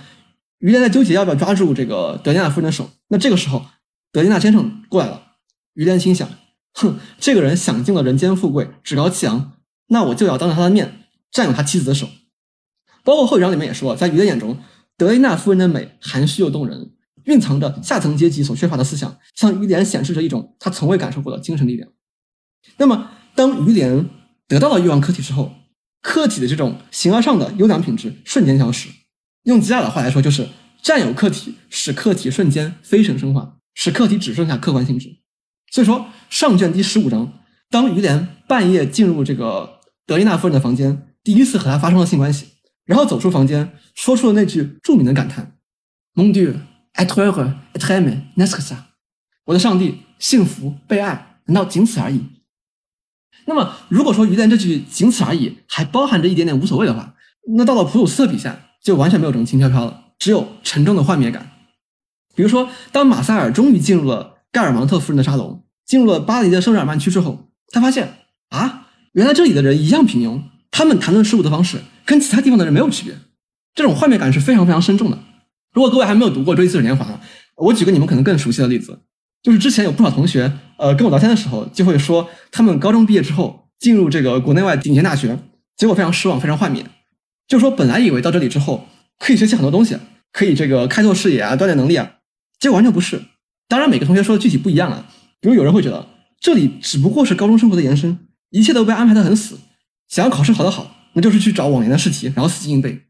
于连在纠结要不要抓住这个德丽娜夫人的手，那这个时候德丽娜先生过来了，于连心想：哼，这个人享尽了人间富贵，趾高气扬，那我就要当着他的面占有他妻子的手。包括后一章里面也说，在于连眼中，德丽娜夫人的美含蓄又动人。蕴藏着下层阶级所缺乏的思想，向于连显示着一种他从未感受过的精神力量。那么，当于连得到了欲望客体之后，客体的这种形而上的优良品质瞬间消失。用吉雅的话来说，就是占有客体使客体瞬间非神圣化，使客体只剩下客观性质。所以说，上卷第十五章，当于连半夜进入这个德丽娜夫人的房间，第一次和她发生了性关系，然后走出房间，说出了那句著名的感叹：“Mon Dieu。” Être heureux, être aimé, n'est-ce que ça？我的上帝，幸福、被爱，难道仅此而已？那么，如果说于连这句“仅此而已”还包含着一点点无所谓的话，那到了普鲁斯特笔下就完全没有这种轻飘飘了，只有沉重的幻灭感。比如说，当马塞尔终于进入了盖尔芒特夫人的沙龙，进入了巴黎的圣日耳曼区之后，他发现啊，原来这里的人一样平庸，他们谈论事物的方式跟其他地方的人没有区别，这种幻灭感是非常非常深重的。如果各位还没有读过《追忆似水年华》，我举个你们可能更熟悉的例子，就是之前有不少同学，呃，跟我聊天的时候就会说，他们高中毕业之后进入这个国内外顶尖大学，结果非常失望，非常幻灭。就是说，本来以为到这里之后可以学习很多东西，可以这个开拓视野啊，锻炼能力啊，结果完全不是。当然，每个同学说的具体不一样啊。比如有人会觉得这里只不过是高中生活的延伸，一切都被安排的很死，想要考试考得好，那就是去找往年的试题，然后死记硬背。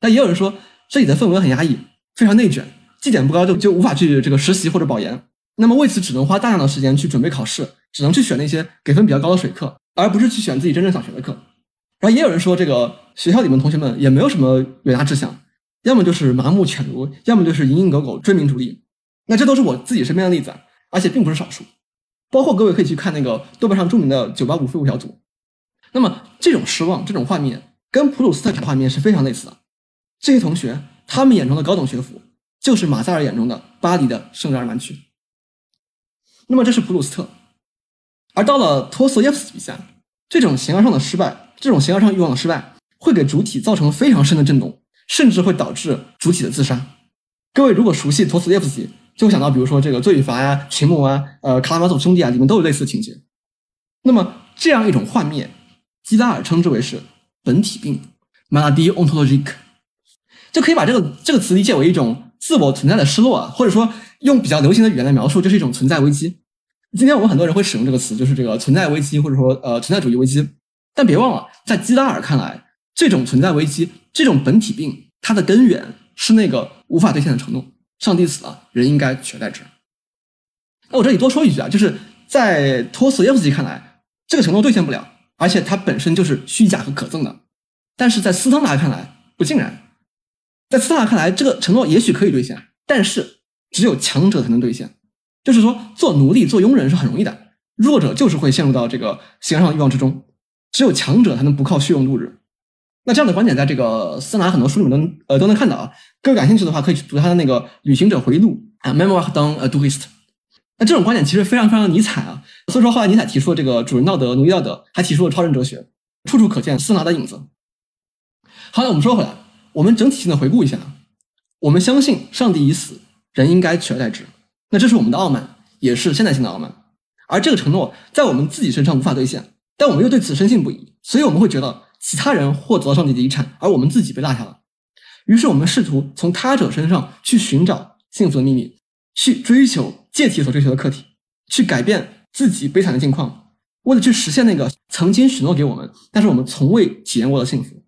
但也有人说这里的氛围很压抑。非常内卷，绩点不高就就无法去这个实习或者保研，那么为此只能花大量的时间去准备考试，只能去选那些给分比较高的水课，而不是去选自己真正想学的课。然后也有人说，这个学校里面同学们也没有什么远大志向，要么就是盲目犬儒，要么就是蝇营狗苟追名逐利。那这都是我自己身边的例子，而且并不是少数。包括各位可以去看那个豆瓣上著名的“九八五废物小组”。那么这种失望，这种画面，跟普鲁斯特的画面是非常类似的。这些同学。他们眼中的高等学府，就是马塞尔眼中的巴黎的圣日耳曼区。那么这是普鲁斯特，而到了托斯耶夫斯基笔下，这种形而上的失败，这种形而上欲望的失败，会给主体造成非常深的震动，甚至会导致主体的自杀。各位如果熟悉托斯托耶夫斯基，就会想到，比如说这个《罪与罚》呀、《群魔》啊、呃《卡拉马佐兄弟》啊，里面都有类似的情节。那么这样一种幻灭，基拉尔称之为是本体病 （malady ontologique）。就可以把这个这个词理解为一种自我存在的失落啊，或者说用比较流行的语言来描述，就是一种存在危机。今天我们很多人会使用这个词，就是这个存在危机，或者说呃存在主义危机。但别忘了，在基拉尔看来，这种存在危机，这种本体病，它的根源是那个无法兑现的承诺：上帝死了，人应该取而代之。那我这里多说一句啊，就是在托斯耶夫斯基看来，这个承诺兑现不了，而且它本身就是虚假和可憎的。但是在斯汤达看来，不尽然。在斯特纳看来，这个承诺也许可以兑现，但是只有强者才能兑现。就是说，做奴隶、做佣人是很容易的，弱者就是会陷入到这个形而上的欲望之中。只有强者才能不靠血用度日。那这样的观点，在这个斯纳很多书里面都呃都能看到啊。各位感兴趣的话，可以去读他的那个《旅行者回忆录》啊，《Memoir d'un Tourist》。那这种观点其实非常非常的尼采啊。所以说，后来尼采提出了这个主人道德、奴隶道德，还提出了超人哲学，处处可见斯纳的影子。好，了我们说回来。我们整体性的回顾一下，我们相信上帝已死，人应该取而代之。那这是我们的傲慢，也是现代性的傲慢。而这个承诺在我们自己身上无法兑现，但我们又对此深信不疑，所以我们会觉得其他人获得了上帝的遗产，而我们自己被落下了。于是我们试图从他者身上去寻找幸福的秘密，去追求借体所追求的客体，去改变自己悲惨的境况，为了去实现那个曾经许诺给我们，但是我们从未体验过的幸福。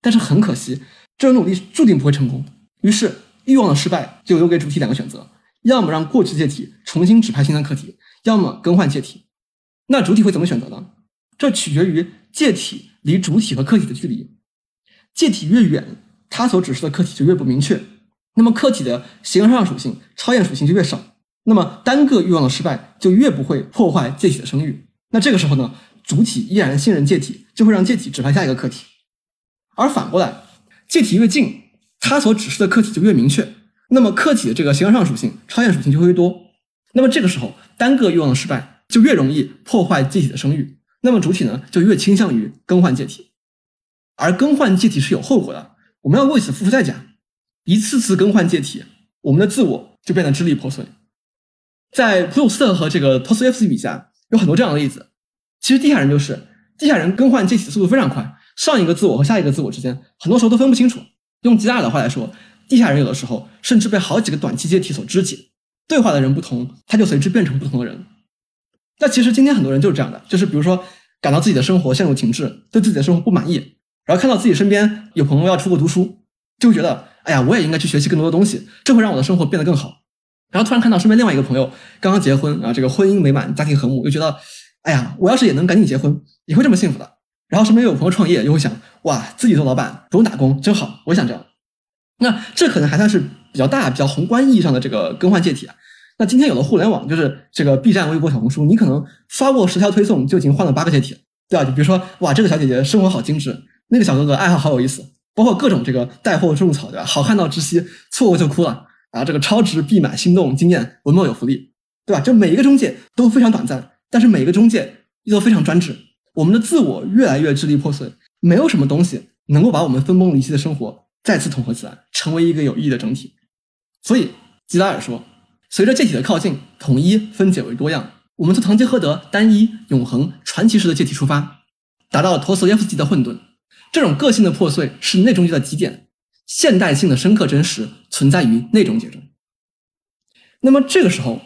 但是很可惜。这种努力注定不会成功，于是欲望的失败就留给主体两个选择：要么让过去借体重新指派新的客体，要么更换借体。那主体会怎么选择呢？这取决于介体离主体和客体的距离。介体越远，它所指示的客体就越不明确，那么客体的形而上属性、超验属性就越少。那么单个欲望的失败就越不会破坏介体的声誉。那这个时候呢，主体依然信任介体，就会让介体指派下一个客体。而反过来，介体越近，它所指示的客体就越明确，那么客体的这个形而上属性、超验属性就会越多。那么这个时候，单个欲望的失败就越容易破坏介体的声誉，那么主体呢就越倾向于更换介体。而更换介体是有后果的，我们要为此付出代价。一次次更换介体，我们的自我就变得支离破碎。在普鲁斯特和这个托斯耶夫斯基笔下，有很多这样的例子。其实地下人就是，地下人更换介体的速度非常快，上一个自我和下一个自我之间，很多时候都分不清楚。用吉达尔的话来说，地下人有的时候甚至被好几个短期介体所肢解。对话的人不同，他就随之变成不同的人。那其实今天很多人就是这样的，就是比如说感到自己的生活陷入停滞，对自己的生活不满意。然后看到自己身边有朋友要出国读书，就会觉得，哎呀，我也应该去学习更多的东西，这会让我的生活变得更好。然后突然看到身边另外一个朋友刚刚结婚，啊，这个婚姻美满，家庭和睦，又觉得，哎呀，我要是也能赶紧结婚，也会这么幸福的。然后身边又有朋友创业，又会想，哇，自己做老板不用打工真好，我想这样。那这可能还算是比较大、比较宏观意义上的这个更换界体啊。那今天有了互联网，就是这个 B 站、微博、小红书，你可能刷过十条推送就已经换了八个介体，对吧？就比如说，哇，这个小姐姐生活好精致。那个小哥哥爱好好有意思，包括各种这个带货种草，对吧？好看到窒息，错过就哭了啊！这个超值必买，心动惊艳，文末有福利，对吧？就每一个中介都非常短暂，但是每一个中介又都非常专制。我们的自我越来越支离破碎，没有什么东西能够把我们分崩离析的生活再次统合起来，成为一个有意义的整体。所以吉拉尔说，随着介体的靠近，统一分解为多样，我们从堂吉诃德单一、永恒、传奇式的介体出发，达到了陀思耶夫斯基的混沌。这种个性的破碎是内中结的极点，现代性的深刻真实存在于内中结中。那么这个时候，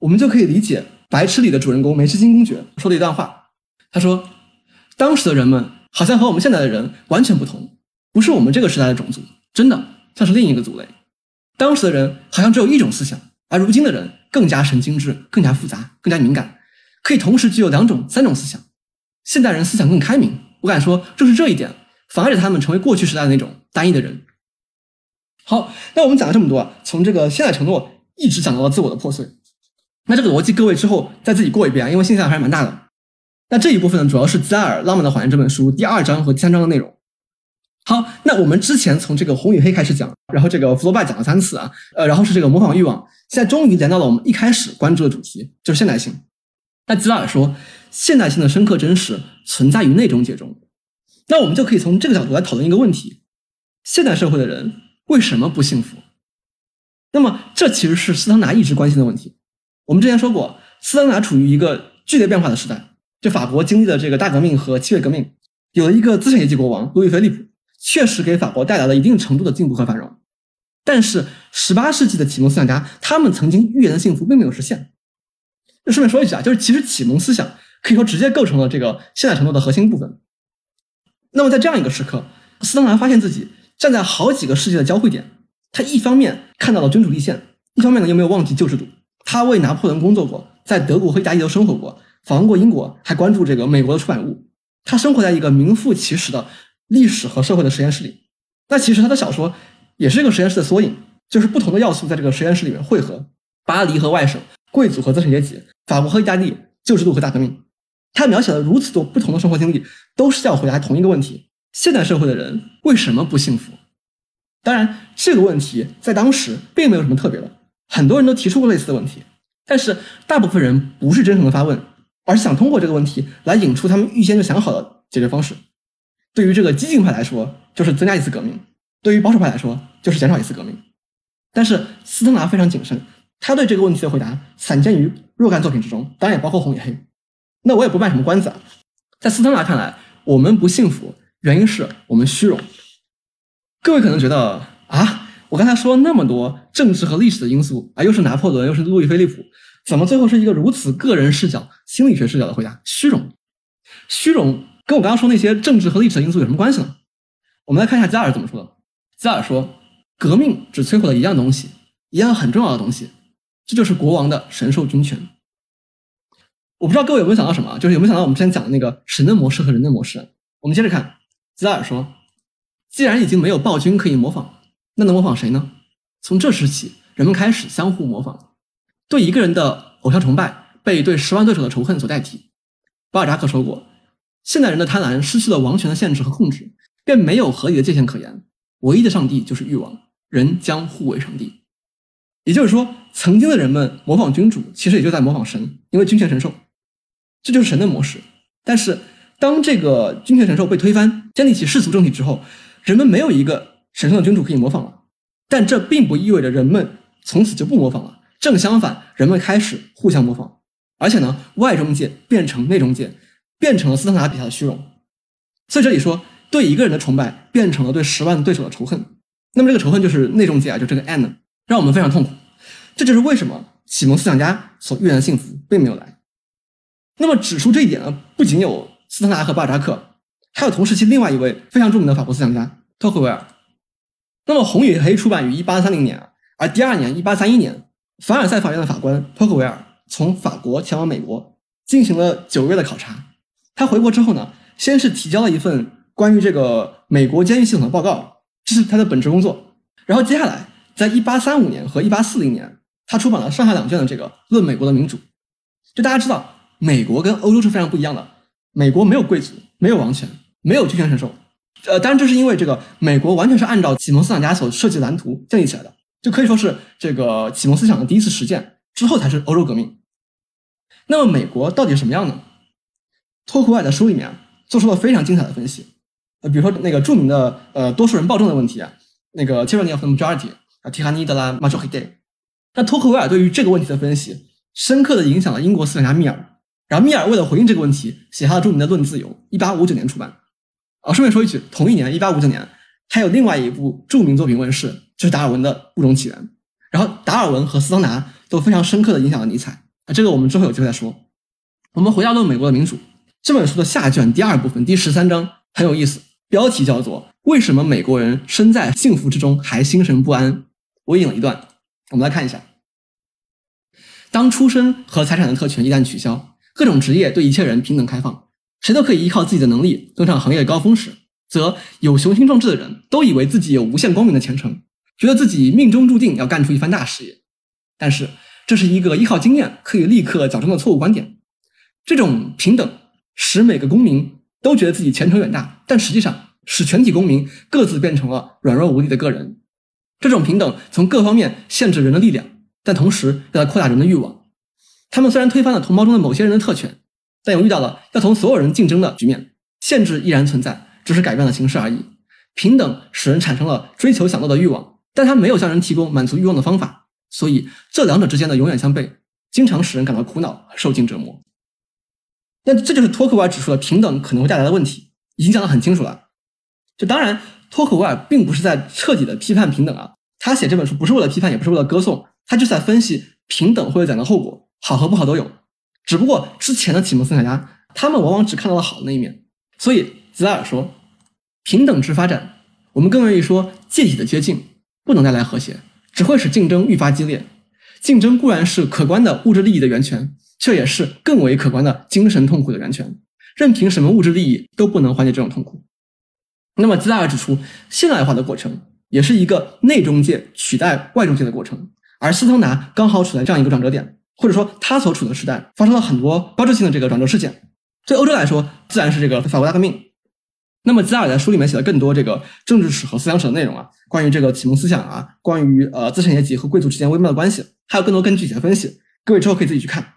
我们就可以理解《白痴》里的主人公梅之金公爵说的一段话。他说：“当时的人们好像和我们现在的人完全不同，不是我们这个时代的种族，真的像是另一个族类。当时的人好像只有一种思想，而如今的人更加神经质、更加复杂、更加敏感，可以同时具有两种、三种思想。现代人思想更开明，我敢说，正是这一点。”防止他们成为过去时代的那种单一的人。好，那我们讲了这么多，从这个现代承诺一直讲到了自我的破碎。那这个逻辑各位之后再自己过一遍，因为信息量还是蛮大的。那这一部分呢，主要是《吉拉尔浪漫的谎言》这本书第二章和第三章的内容。好，那我们之前从这个红与黑开始讲，然后这个弗洛拜讲了三次啊，呃，然后是这个模仿欲望，现在终于连到了我们一开始关注的主题，就是现代性。那吉拉尔说，现代性的深刻真实存在于内中解中。那我们就可以从这个角度来讨论一个问题：现代社会的人为什么不幸福？那么这其实是斯汤达一直关心的问题。我们之前说过，斯汤达处于一个剧烈变化的时代，就法国经历了这个大革命和七月革命，有了一个资产阶级国王路易菲利普，确实给法国带来了一定程度的进步和繁荣。但是十八世纪的启蒙思想家，他们曾经预言的幸福并没有实现。那顺便说一句啊，就是其实启蒙思想可以说直接构成了这个现代程度的核心部分。那么在这样一个时刻，斯汤兰发现自己站在好几个世界的交汇点。他一方面看到了君主立宪，一方面呢又没有忘记旧制度。他为拿破仑工作过，在德国和意大利都生活过，访问过英国，还关注这个美国的出版物。他生活在一个名副其实的历史和社会的实验室里。那其实他的小说也是这个实验室的缩影，就是不同的要素在这个实验室里面汇合：巴黎和外省，贵族和资产阶级，法国和意大利，旧制度和大革命。他描写了如此多不同的生活经历，都是要回答同一个问题：现代社会的人为什么不幸福？当然，这个问题在当时并没有什么特别的，很多人都提出过类似的问题，但是大部分人不是真诚的发问，而是想通过这个问题来引出他们预先就想好的解决方式。对于这个激进派来说，就是增加一次革命；对于保守派来说，就是减少一次革命。但是斯特纳非常谨慎，他对这个问题的回答散见于若干作品之中，当然也包括《红与黑》。那我也不卖什么关子啊，在斯特纳看来，我们不幸福，原因是我们虚荣。各位可能觉得啊，我刚才说了那么多政治和历史的因素啊，又是拿破仑，又是路易菲利普，怎么最后是一个如此个人视角、心理学视角的回答？虚荣，虚荣跟我刚刚说那些政治和历史的因素有什么关系呢？我们来看一下加尔怎么说的。加尔说，革命只摧毁了一样东西，一样很重要的东西，这就是国王的神授军权。我不知道各位有没有想到什么，就是有没有想到我们之前讲的那个神的模式和人的模式？我们接着看，吉拉尔说：“既然已经没有暴君可以模仿，那能模仿谁呢？从这时起，人们开始相互模仿。对一个人的偶像崇拜被对十万对手的仇恨所代替。巴尔扎克说过：“现代人的贪婪失去了王权的限制和控制，便没有合理的界限可言。唯一的上帝就是欲望，人将互为上帝。”也就是说，曾经的人们模仿君主，其实也就在模仿神，因为君权神授，这就是神的模式。但是，当这个君权神授被推翻，建立起世俗政体之后，人们没有一个神圣的君主可以模仿了。但这并不意味着人们从此就不模仿了，正相反，人们开始互相模仿，而且呢，外中介变成内中介，变成了斯特纳笔下的虚荣。所以这里说，对一个人的崇拜变成了对十万对手的仇恨。那么这个仇恨就是内中介啊，就这个 end，让我们非常痛苦。这就是为什么启蒙思想家所预言的幸福并没有来。那么指出这一点呢，不仅有斯特纳和巴尔扎克，还有同时期另外一位非常著名的法国思想家托克维尔。那么《红与黑》出版于一八三零年，而第二年一八三一年，凡尔赛法院的法官托克维尔从法国前往美国进行了九月的考察。他回国之后呢，先是提交了一份关于这个美国监狱系统的报告，这是他的本职工作。然后接下来，在一八三五年和一八四零年，他出版了上下两卷的这个《论美国的民主》。就大家知道，美国跟欧洲是非常不一样的，美国没有贵族，没有王权，没有君权神授。呃，当然，这是因为这个美国完全是按照启蒙思想家所设计的蓝图建立起来的，就可以说是这个启蒙思想的第一次实践，之后才是欧洲革命。那么，美国到底什么样呢？托克维尔在书里面做出了非常精彩的分析。呃，比如说那个著名的呃多数人暴政的问题啊，那个 tyranny of the majority 啊，tyranny de la majorité。那托克维尔对于这个问题的分析，深刻的影响了英国思想家密尔。然后，密尔为了回应这个问题，写下了著名的《论自由》，一八五九年出版。啊，顺便说一句，同一年，一八五九年，还有另外一部著名作品问世，就是达尔文的《物种起源》。然后，达尔文和斯汤达都非常深刻的影响了尼采。啊，这个我们之后有机会再说。我们回到《论美国的民主》这本书的下卷第二部分第十三章很有意思，标题叫做“为什么美国人身在幸福之中还心神不安”。我引了一段，我们来看一下：当出身和财产的特权一旦取消，各种职业对一切人平等开放。谁都可以依靠自己的能力登上行业高峰时，则有雄心壮志的人都以为自己有无限光明的前程，觉得自己命中注定要干出一番大事业。但是，这是一个依靠经验可以立刻矫正的错误观点。这种平等使每个公民都觉得自己前程远大，但实际上使全体公民各自变成了软弱无力的个人。这种平等从各方面限制人的力量，但同时又在扩大人的欲望。他们虽然推翻了同胞中的某些人的特权。但又遇到了要同所有人竞争的局面，限制依然存在，只是改变了形式而已。平等使人产生了追求享乐的欲望，但它没有向人提供满足欲望的方法，所以这两者之间的永远相悖，经常使人感到苦恼和受尽折磨。那这就是托克维尔指出的平等可能会带来的问题，已经讲得很清楚了。就当然，托克维尔并不是在彻底的批判平等啊，他写这本书不是为了批判，也不是为了歌颂，他就是在分析平等会有怎样的后果，好和不好都有。只不过之前的启蒙思想家，他们往往只看到了好的那一面。所以泽尔说，平等之发展，我们更愿意说介体的接近不能带来和谐，只会使竞争愈发激烈。竞争固然是可观的物质利益的源泉，却也是更为可观的精神痛苦的源泉。任凭什么物质利益都不能缓解这种痛苦。那么，吉达尔指出，现代化的过程也是一个内中介取代外中介的过程，而斯通达刚好处在这样一个转折点。或者说，他所处的时代发生了很多标志性的这个转折事件。对欧洲来说，自然是这个法国大革命。那么，兹尔在书里面写了更多这个政治史和思想史的内容啊，关于这个启蒙思想啊，关于呃资产阶级和贵族之间微妙的关系，还有更多更具体的分析。各位之后可以自己去看。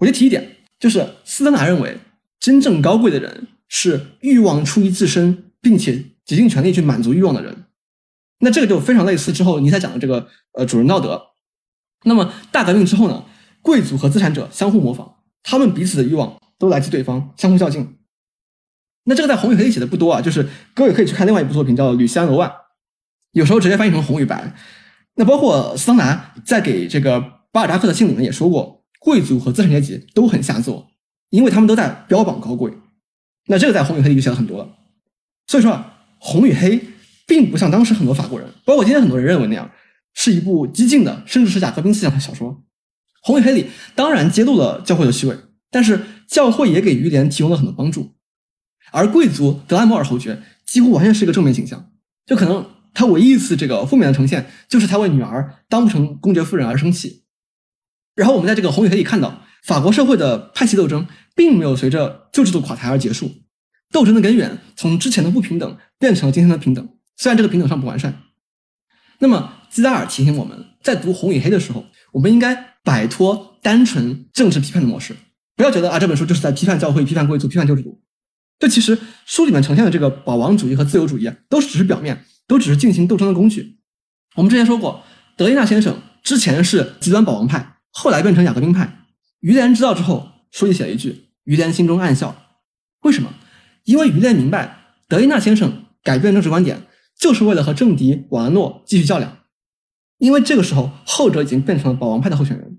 我就提一点，就是斯特纳认为，真正高贵的人是欲望出于自身，并且竭尽全力去满足欲望的人。那这个就非常类似之后尼采讲的这个呃主人道德。那么大革命之后呢？贵族和资产者相互模仿，他们彼此的欲望都来自对方，相互较劲。那这个在红与黑里写的不多啊，就是各位可以去看另外一部作品叫《吕西安罗万》，有时候直接翻译成红与白。那包括桑拿在给这个巴尔扎克的信里面也说过，贵族和资产阶级都很下作，因为他们都在标榜高贵。那这个在红与黑里就写了很多了。所以说啊，红与黑并不像当时很多法国人，包括今天很多人认为那样，是一部激进的，甚至是贾克宾思想的小说。红与黑里当然揭露了教会的虚伪，但是教会也给于连提供了很多帮助。而贵族德拉摩尔侯爵几乎完全是一个正面形象，就可能他唯一一次这个负面的呈现，就是他为女儿当不成公爵夫人而生气。然后我们在这个红与黑里看到，法国社会的派系斗争并没有随着旧制度垮台而结束，斗争的根源从之前的不平等变成了今天的平等，虽然这个平等尚不完善。那么基达尔提醒我们在读红与黑的时候，我们应该摆脱单纯政治批判的模式，不要觉得啊这本书就是在批判教会、批判贵族、批判旧制度。这其实书里面呈现的这个保王主义和自由主义啊，都只是表面，都只是进行斗争的工具。我们之前说过，德伊纳先生之前是极端保王派，后来变成雅各宾派。于连知道之后，书里写了一句：“于连心中暗笑。”为什么？因为于连明白，德伊纳先生改变政治观点，就是为了和政敌瓦兰诺继续较量。因为这个时候，后者已经变成了保王派的候选人，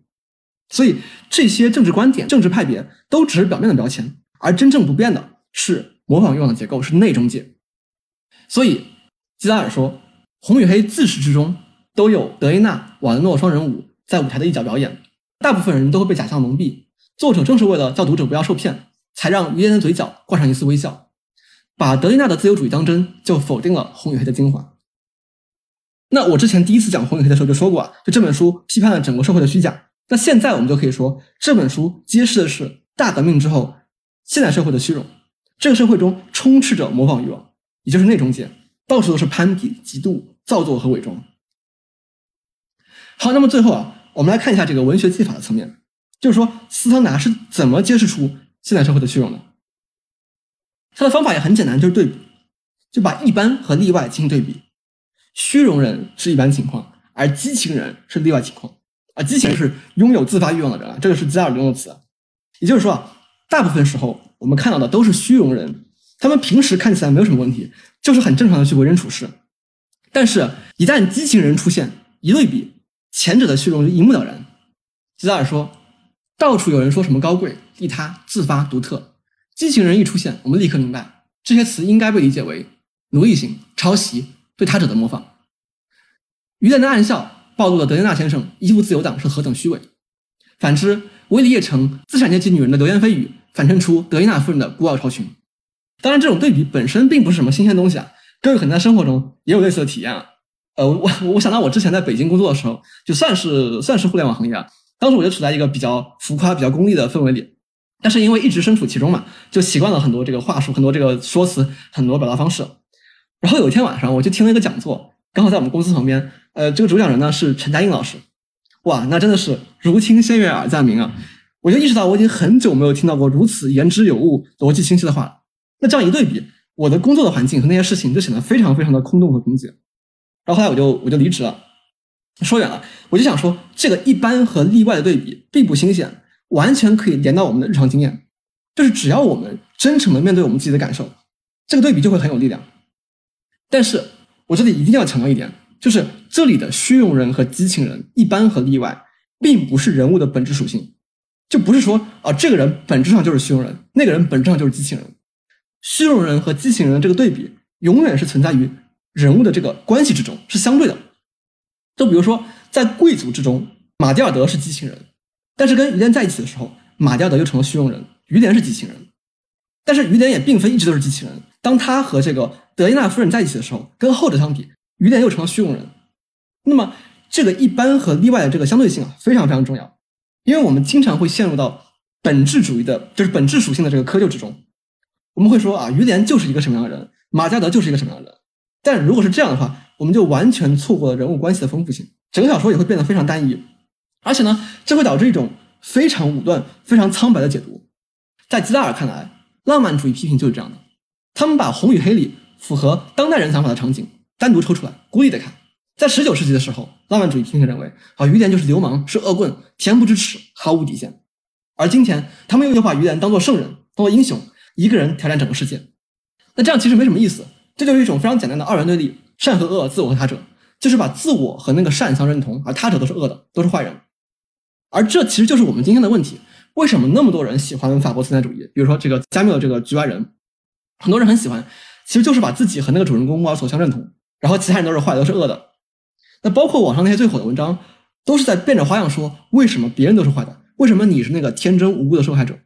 所以这些政治观点、政治派别都只是表面的标签，而真正不变的。是模仿欲望的结构，是内中介。所以基达尔说，《红与黑》自始至终都有德伊娜、瓦伦诺双人舞在舞台的一角表演，大部分人都会被假象蒙蔽。作者正是为了叫读者不要受骗，才让于连的嘴角挂上一丝微笑。把德伊娜的自由主义当真，就否定了《红与黑》的精华。那我之前第一次讲《红与黑》的时候就说过啊，就这本书批判了整个社会的虚假。那现在我们就可以说，这本书揭示的是大革命之后现代社会的虚荣。这个社会中充斥着模仿欲望，也就是内中介，到处都是攀比、嫉妒、造作和伪装。好，那么最后啊，我们来看一下这个文学技法的层面，就是说斯汤达是怎么揭示出现代社会的虚荣的？他的方法也很简单，就是对比，就把一般和例外进行对比。虚荣人是一般情况，而激情人是例外情况。啊，激情人是拥有自发欲望的人，这个是加尔用词。也就是说啊，大部分时候。我们看到的都是虚荣人，他们平时看起来没有什么问题，就是很正常的去为人处事。但是，一旦激情人出现，一对比，前者的虚荣就一目了然。吉达尔说，到处有人说什么高贵、利他、自发、独特，激情人一出现，我们立刻明白，这些词应该被理解为奴役性、抄袭、对他者的模仿。于连的暗笑暴露了德雷纳先生依附自由党是何等虚伪。反之，威利叶城资产阶级女人的流言蜚语。反衬出德伊纳夫人的孤傲超群。当然，这种对比本身并不是什么新鲜东西啊，各位可能在生活中也有类似的体验啊。呃，我我想到我之前在北京工作的时候，就算是算是互联网行业啊，当时我就处在一个比较浮夸、比较功利的氛围里。但是因为一直身处其中嘛，就习惯了很多这个话术、很多这个说辞、很多表达方式。然后有一天晚上，我就听了一个讲座，刚好在我们公司旁边。呃，这个主讲人呢是陈嘉映老师。哇，那真的是如听仙乐耳暂明啊。我就意识到，我已经很久没有听到过如此言之有物、逻辑清晰的话了。那这样一对比，我的工作的环境和那些事情就显得非常非常的空洞和贫瘠。然后后来我就我就离职了。说远了，我就想说，这个一般和例外的对比并不新鲜，完全可以连到我们的日常经验。就是只要我们真诚的面对我们自己的感受，这个对比就会很有力量。但是我这里一定要强调一点，就是这里的虚荣人和激情人，一般和例外，并不是人物的本质属性。就不是说啊，这个人本质上就是虚荣人，那个人本质上就是激情人。虚荣人和激情人的这个对比，永远是存在于人物的这个关系之中，是相对的。就比如说，在贵族之中，马蒂尔德是激情人，但是跟于连在一起的时候，马蒂尔德又成了虚荣人，于连是激情人。但是于连也并非一直都是激情人，当他和这个德伊娜夫人在一起的时候，跟后者相比，于连又成了虚荣人。那么，这个一般和例外的这个相对性啊，非常非常重要。因为我们经常会陷入到本质主义的，就是本质属性的这个窠臼之中。我们会说啊，于连就是一个什么样的人，马加德就是一个什么样的人。但如果是这样的话，我们就完全错过了人物关系的丰富性，整个小说也会变得非常单一。而且呢，这会导致一种非常武断、非常苍白的解读。在吉达尔看来，浪漫主义批评就是这样的：他们把《红与黑》里符合当代人想法的场景单独抽出来，孤立的看。在十九世纪的时候，浪漫主义批评认为，啊，于连就是流氓，是恶棍，恬不知耻，毫无底线。而今天，他们又要把于连当做圣人，当做英雄，一个人挑战整个世界。那这样其实没什么意思，这就是一种非常简单的二元对立：善和恶，自我和他者，就是把自我和那个善相认同，而他者都是恶的，都是坏人。而这其实就是我们今天的问题：为什么那么多人喜欢法国存在主义？比如说这个加缪的这个局外人，很多人很喜欢，其实就是把自己和那个主人公莫尔索相认同，然后其他人都是坏，都是恶的。那包括网上那些最火的文章，都是在变着花样说为什么别人都是坏的，为什么你是那个天真无辜的受害者？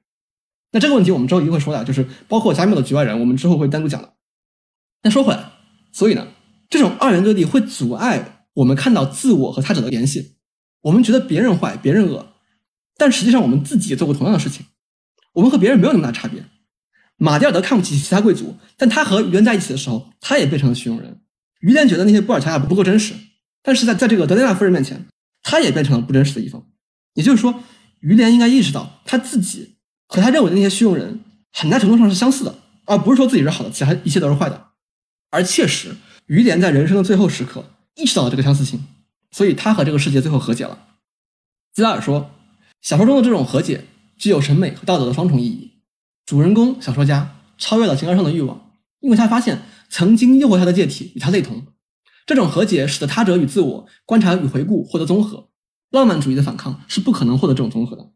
那这个问题我们之后一定会说的，就是包括加缪的局外人，我们之后会单独讲的。那说回来，所以呢，这种二元对立会阻碍我们看到自我和他者的联系。我们觉得别人坏，别人恶，但实际上我们自己也做过同样的事情，我们和别人没有那么大差别。马蒂尔德看不起其他贵族，但他和于连在一起的时候，他也变成了虚荣人。于连觉得那些布尔乔亚不够真实，但是在在这个德雷纳夫人面前，他也变成了不真实的一方。也就是说，于连应该意识到他自己和他认为的那些虚荣人很大程度上是相似的，而不是说自己是好的，其他一切都是坏的。而切实，于连在人生的最后时刻意识到了这个相似性，所以他和这个世界最后和解了。基拉尔说，小说中的这种和解具有审美和道德的双重意义。主人公小说家超越了情感上的欲望，因为他发现曾经诱惑他的介体与他类同。这种和解使得他者与自我、观察与回顾获得综合。浪漫主义的反抗是不可能获得这种综合的。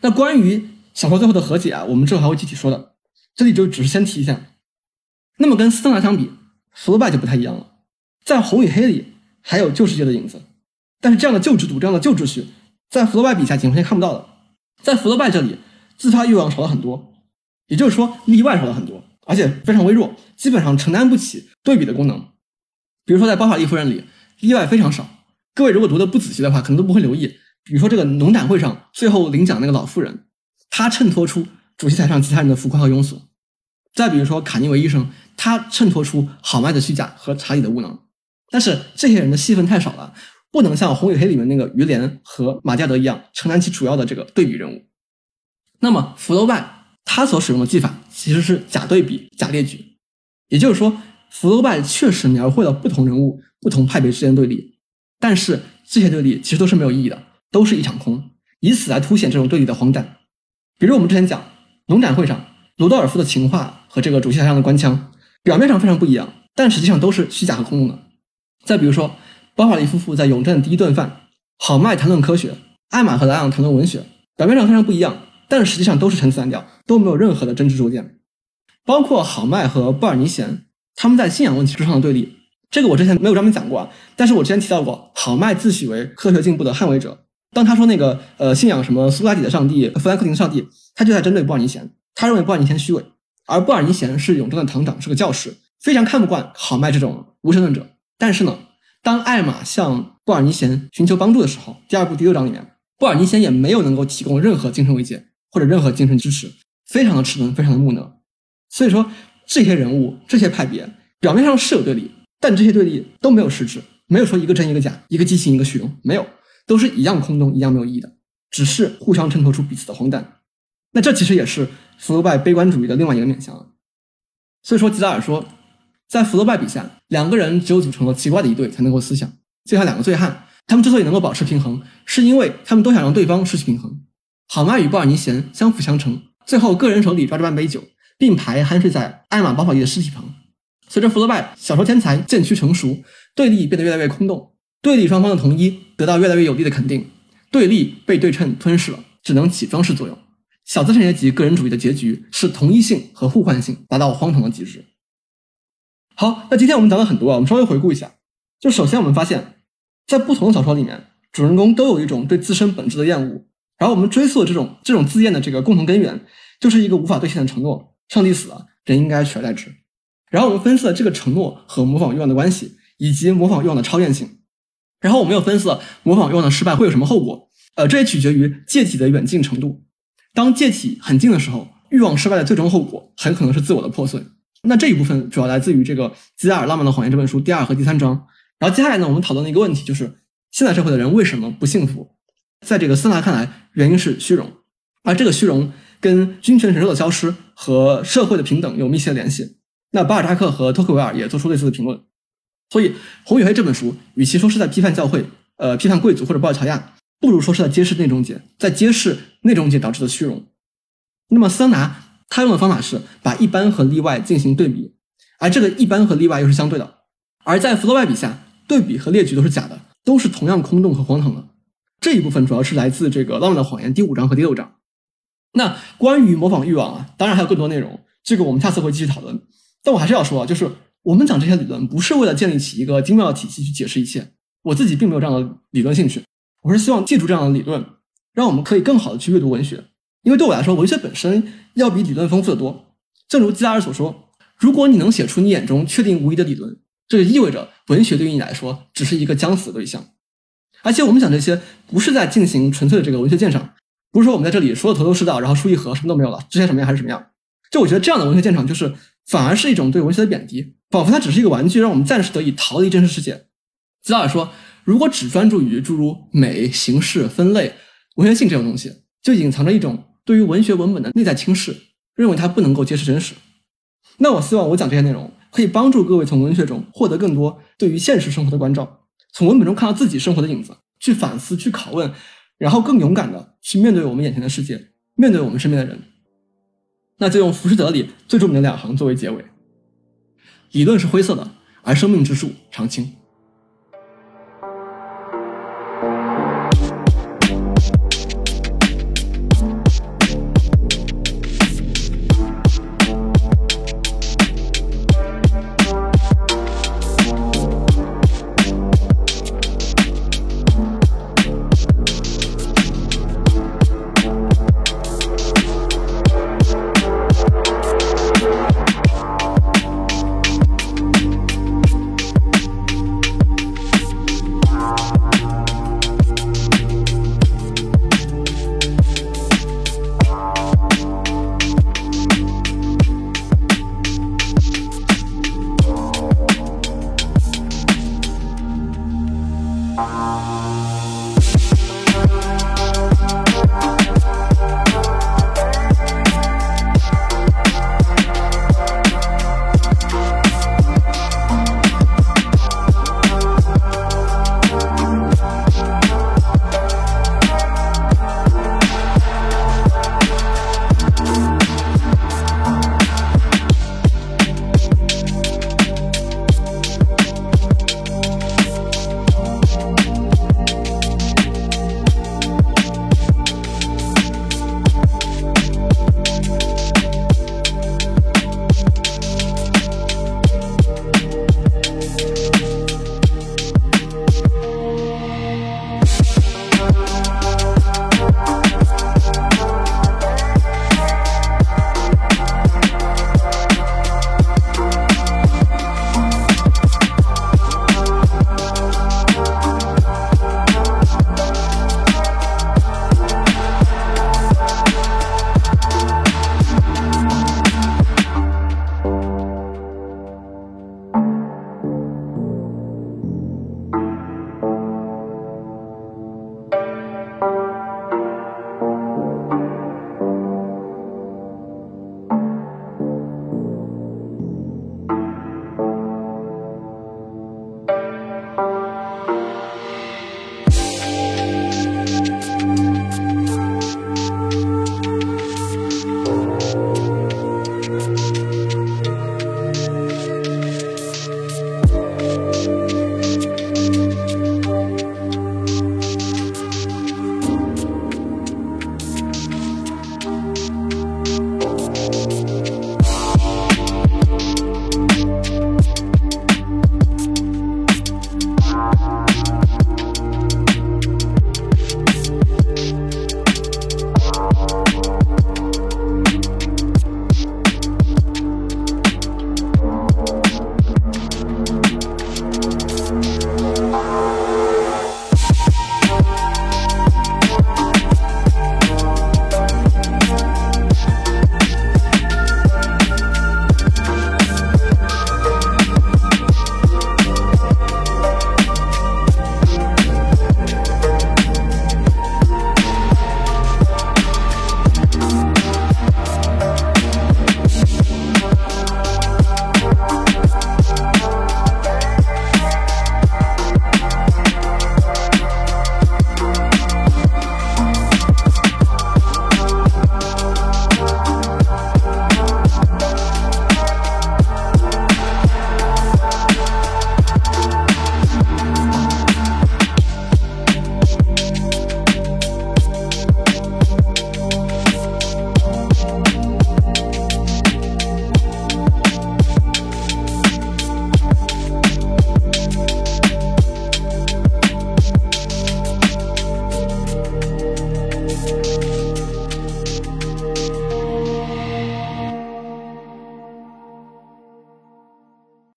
那关于小说最后的和解啊，我们之后还会具体说的，这里就只是先提一下。那么跟斯特纳相比，福楼拜就不太一样了。在《红与黑》里还有旧世界的影子，但是这样的旧制度、这样的旧秩序，在福楼拜笔下仅是看不到的。在福楼拜这里，自发欲望少了很多。也就是说，例外少了很多，而且非常微弱，基本上承担不起对比的功能。比如说，在《包法利夫人》里，例外非常少。各位如果读的不仔细的话，可能都不会留意。比如说，这个农展会上最后领奖那个老妇人，她衬托出主席台上其他人的浮夸和庸俗。再比如说，卡尼维医生，他衬托出好卖的虚假和查理的无能。但是这些人的戏份太少了，不能像《红与黑》里面那个于连和马加德一样承担起主要的这个对比人物。那么，福楼拜。他所使用的技法其实是假对比、假列举，也就是说，福楼拜确实描绘了不同人物、不同派别之间对立，但是这些对立其实都是没有意义的，都是一场空，以此来凸显这种对立的荒诞。比如我们之前讲农展会上，罗道尔夫的情话和这个主席台上的官腔，表面上非常不一样，但实际上都是虚假和空洞的。再比如说，包法利夫妇在永镇的第一顿饭，好麦谈论科学，艾玛和莱昂谈论文学，表面上非常不一样。但实际上都是陈词滥调，都没有任何的真知灼见。包括好麦和布尔尼贤，他们在信仰问题之上的对立，这个我之前没有专门讲过啊。但是我之前提到过，好麦自诩为科学进步的捍卫者。当他说那个呃信仰什么苏格拉底的上帝、富兰克林的上帝，他就在针对布尔尼贤。他认为布尔尼贤虚伪，而布尔尼贤是永贞的堂长，是个教士，非常看不惯好麦这种无神论者。但是呢，当艾玛向布尔尼贤寻求帮助的时候，第二部第六章里面，布尔尼贤也没有能够提供任何精神慰藉。或者任何精神支持，非常的迟钝，非常的木讷。所以说，这些人物、这些派别表面上是有对立，但这些对立都没有实质，没有说一个真一个假，一个激情一个虚荣，没有，都是一样空洞，一样没有意义的，只是互相衬托出彼此的荒诞。那这其实也是福楼拜悲观主义的另外一个面向。所以说，吉拉尔说，在福楼拜笔下，两个人只有组成了奇怪的一对，才能够思想，就像两个醉汉，他们之所以能够保持平衡，是因为他们都想让对方失去平衡。好麦与布尔尼贤相辅相成，最后个人手里抓着半杯酒，并排酣睡在艾玛·包法利的尸体旁。随着福楼拜小说天才渐趋成熟，对立变得越来越空洞，对立双方的统一得到越来越有力的肯定，对立被对称吞噬了，只能起装饰作用。小资产阶级个人主义的结局是同一性和互换性达到荒唐的极致。好，那今天我们讲了很多啊，我们稍微回顾一下。就首先我们发现，在不同的小说里面，主人公都有一种对自身本质的厌恶。然后我们追溯这种这种自厌的这个共同根源，就是一个无法兑现的承诺：上帝死了，人应该取而代之。然后我们分析了这个承诺和模仿欲望的关系，以及模仿欲望的超验性。然后我们又分析了模仿欲望的失败会有什么后果？呃，这也取决于介体的远近程度。当界体很近的时候，欲望失败的最终后果很可能是自我的破碎。那这一部分主要来自于这个《吉尔浪漫的谎言》这本书第二和第三章。然后接下来呢，我们讨论的一个问题就是：现代社会的人为什么不幸福？在这个斯纳看来，原因是虚荣，而这个虚荣跟君权神授的消失和社会的平等有密切的联系。那巴尔扎克和托克维尔也做出类似的评论。所以，《红与黑》这本书与其说是在批判教会、呃批判贵族或者布尔乔亚，不如说是在揭示内中介，在揭示内中介导致的虚荣。那么，桑拿他用的方法是把一般和例外进行对比，而这个一般和例外又是相对的。而在福楼拜笔下，对比和列举都是假的，都是同样空洞和荒唐的。这一部分主要是来自这个《浪漫的谎言》第五章和第六章。那关于模仿欲望啊，当然还有更多内容，这个我们下次会继续讨论。但我还是要说啊，就是我们讲这些理论，不是为了建立起一个精妙的体系去解释一切。我自己并没有这样的理论兴趣，我是希望借助这样的理论，让我们可以更好的去阅读文学。因为对我来说，文学本身要比理论丰富的多。正如基拉尔所说，如果你能写出你眼中确定无疑的理论，这就意味着文学对于你来说只是一个将死的对象。而且我们讲这些不是在进行纯粹的这个文学鉴赏，不是说我们在这里说的头头是道，然后书一合什么都没有了，之前什么样还是什么样。就我觉得这样的文学鉴赏，就是反而是一种对文学的贬低，仿佛它只是一个玩具，让我们暂时得以逃离真实世界。吉达尔说，如果只专注于诸如美、形式、分类、文学性这种东西，就隐藏着一种对于文学文本的内在轻视，认为它不能够揭示真实。那我希望我讲这些内容，可以帮助各位从文学中获得更多对于现实生活的关照，从文本中看到自己生活的影子，去反思、去拷问，然后更勇敢的去面对我们眼前的世界，面对我们身边的人。那就用《浮士德》里最著名的两行作为结尾：理论是灰色的，而生命之树常青。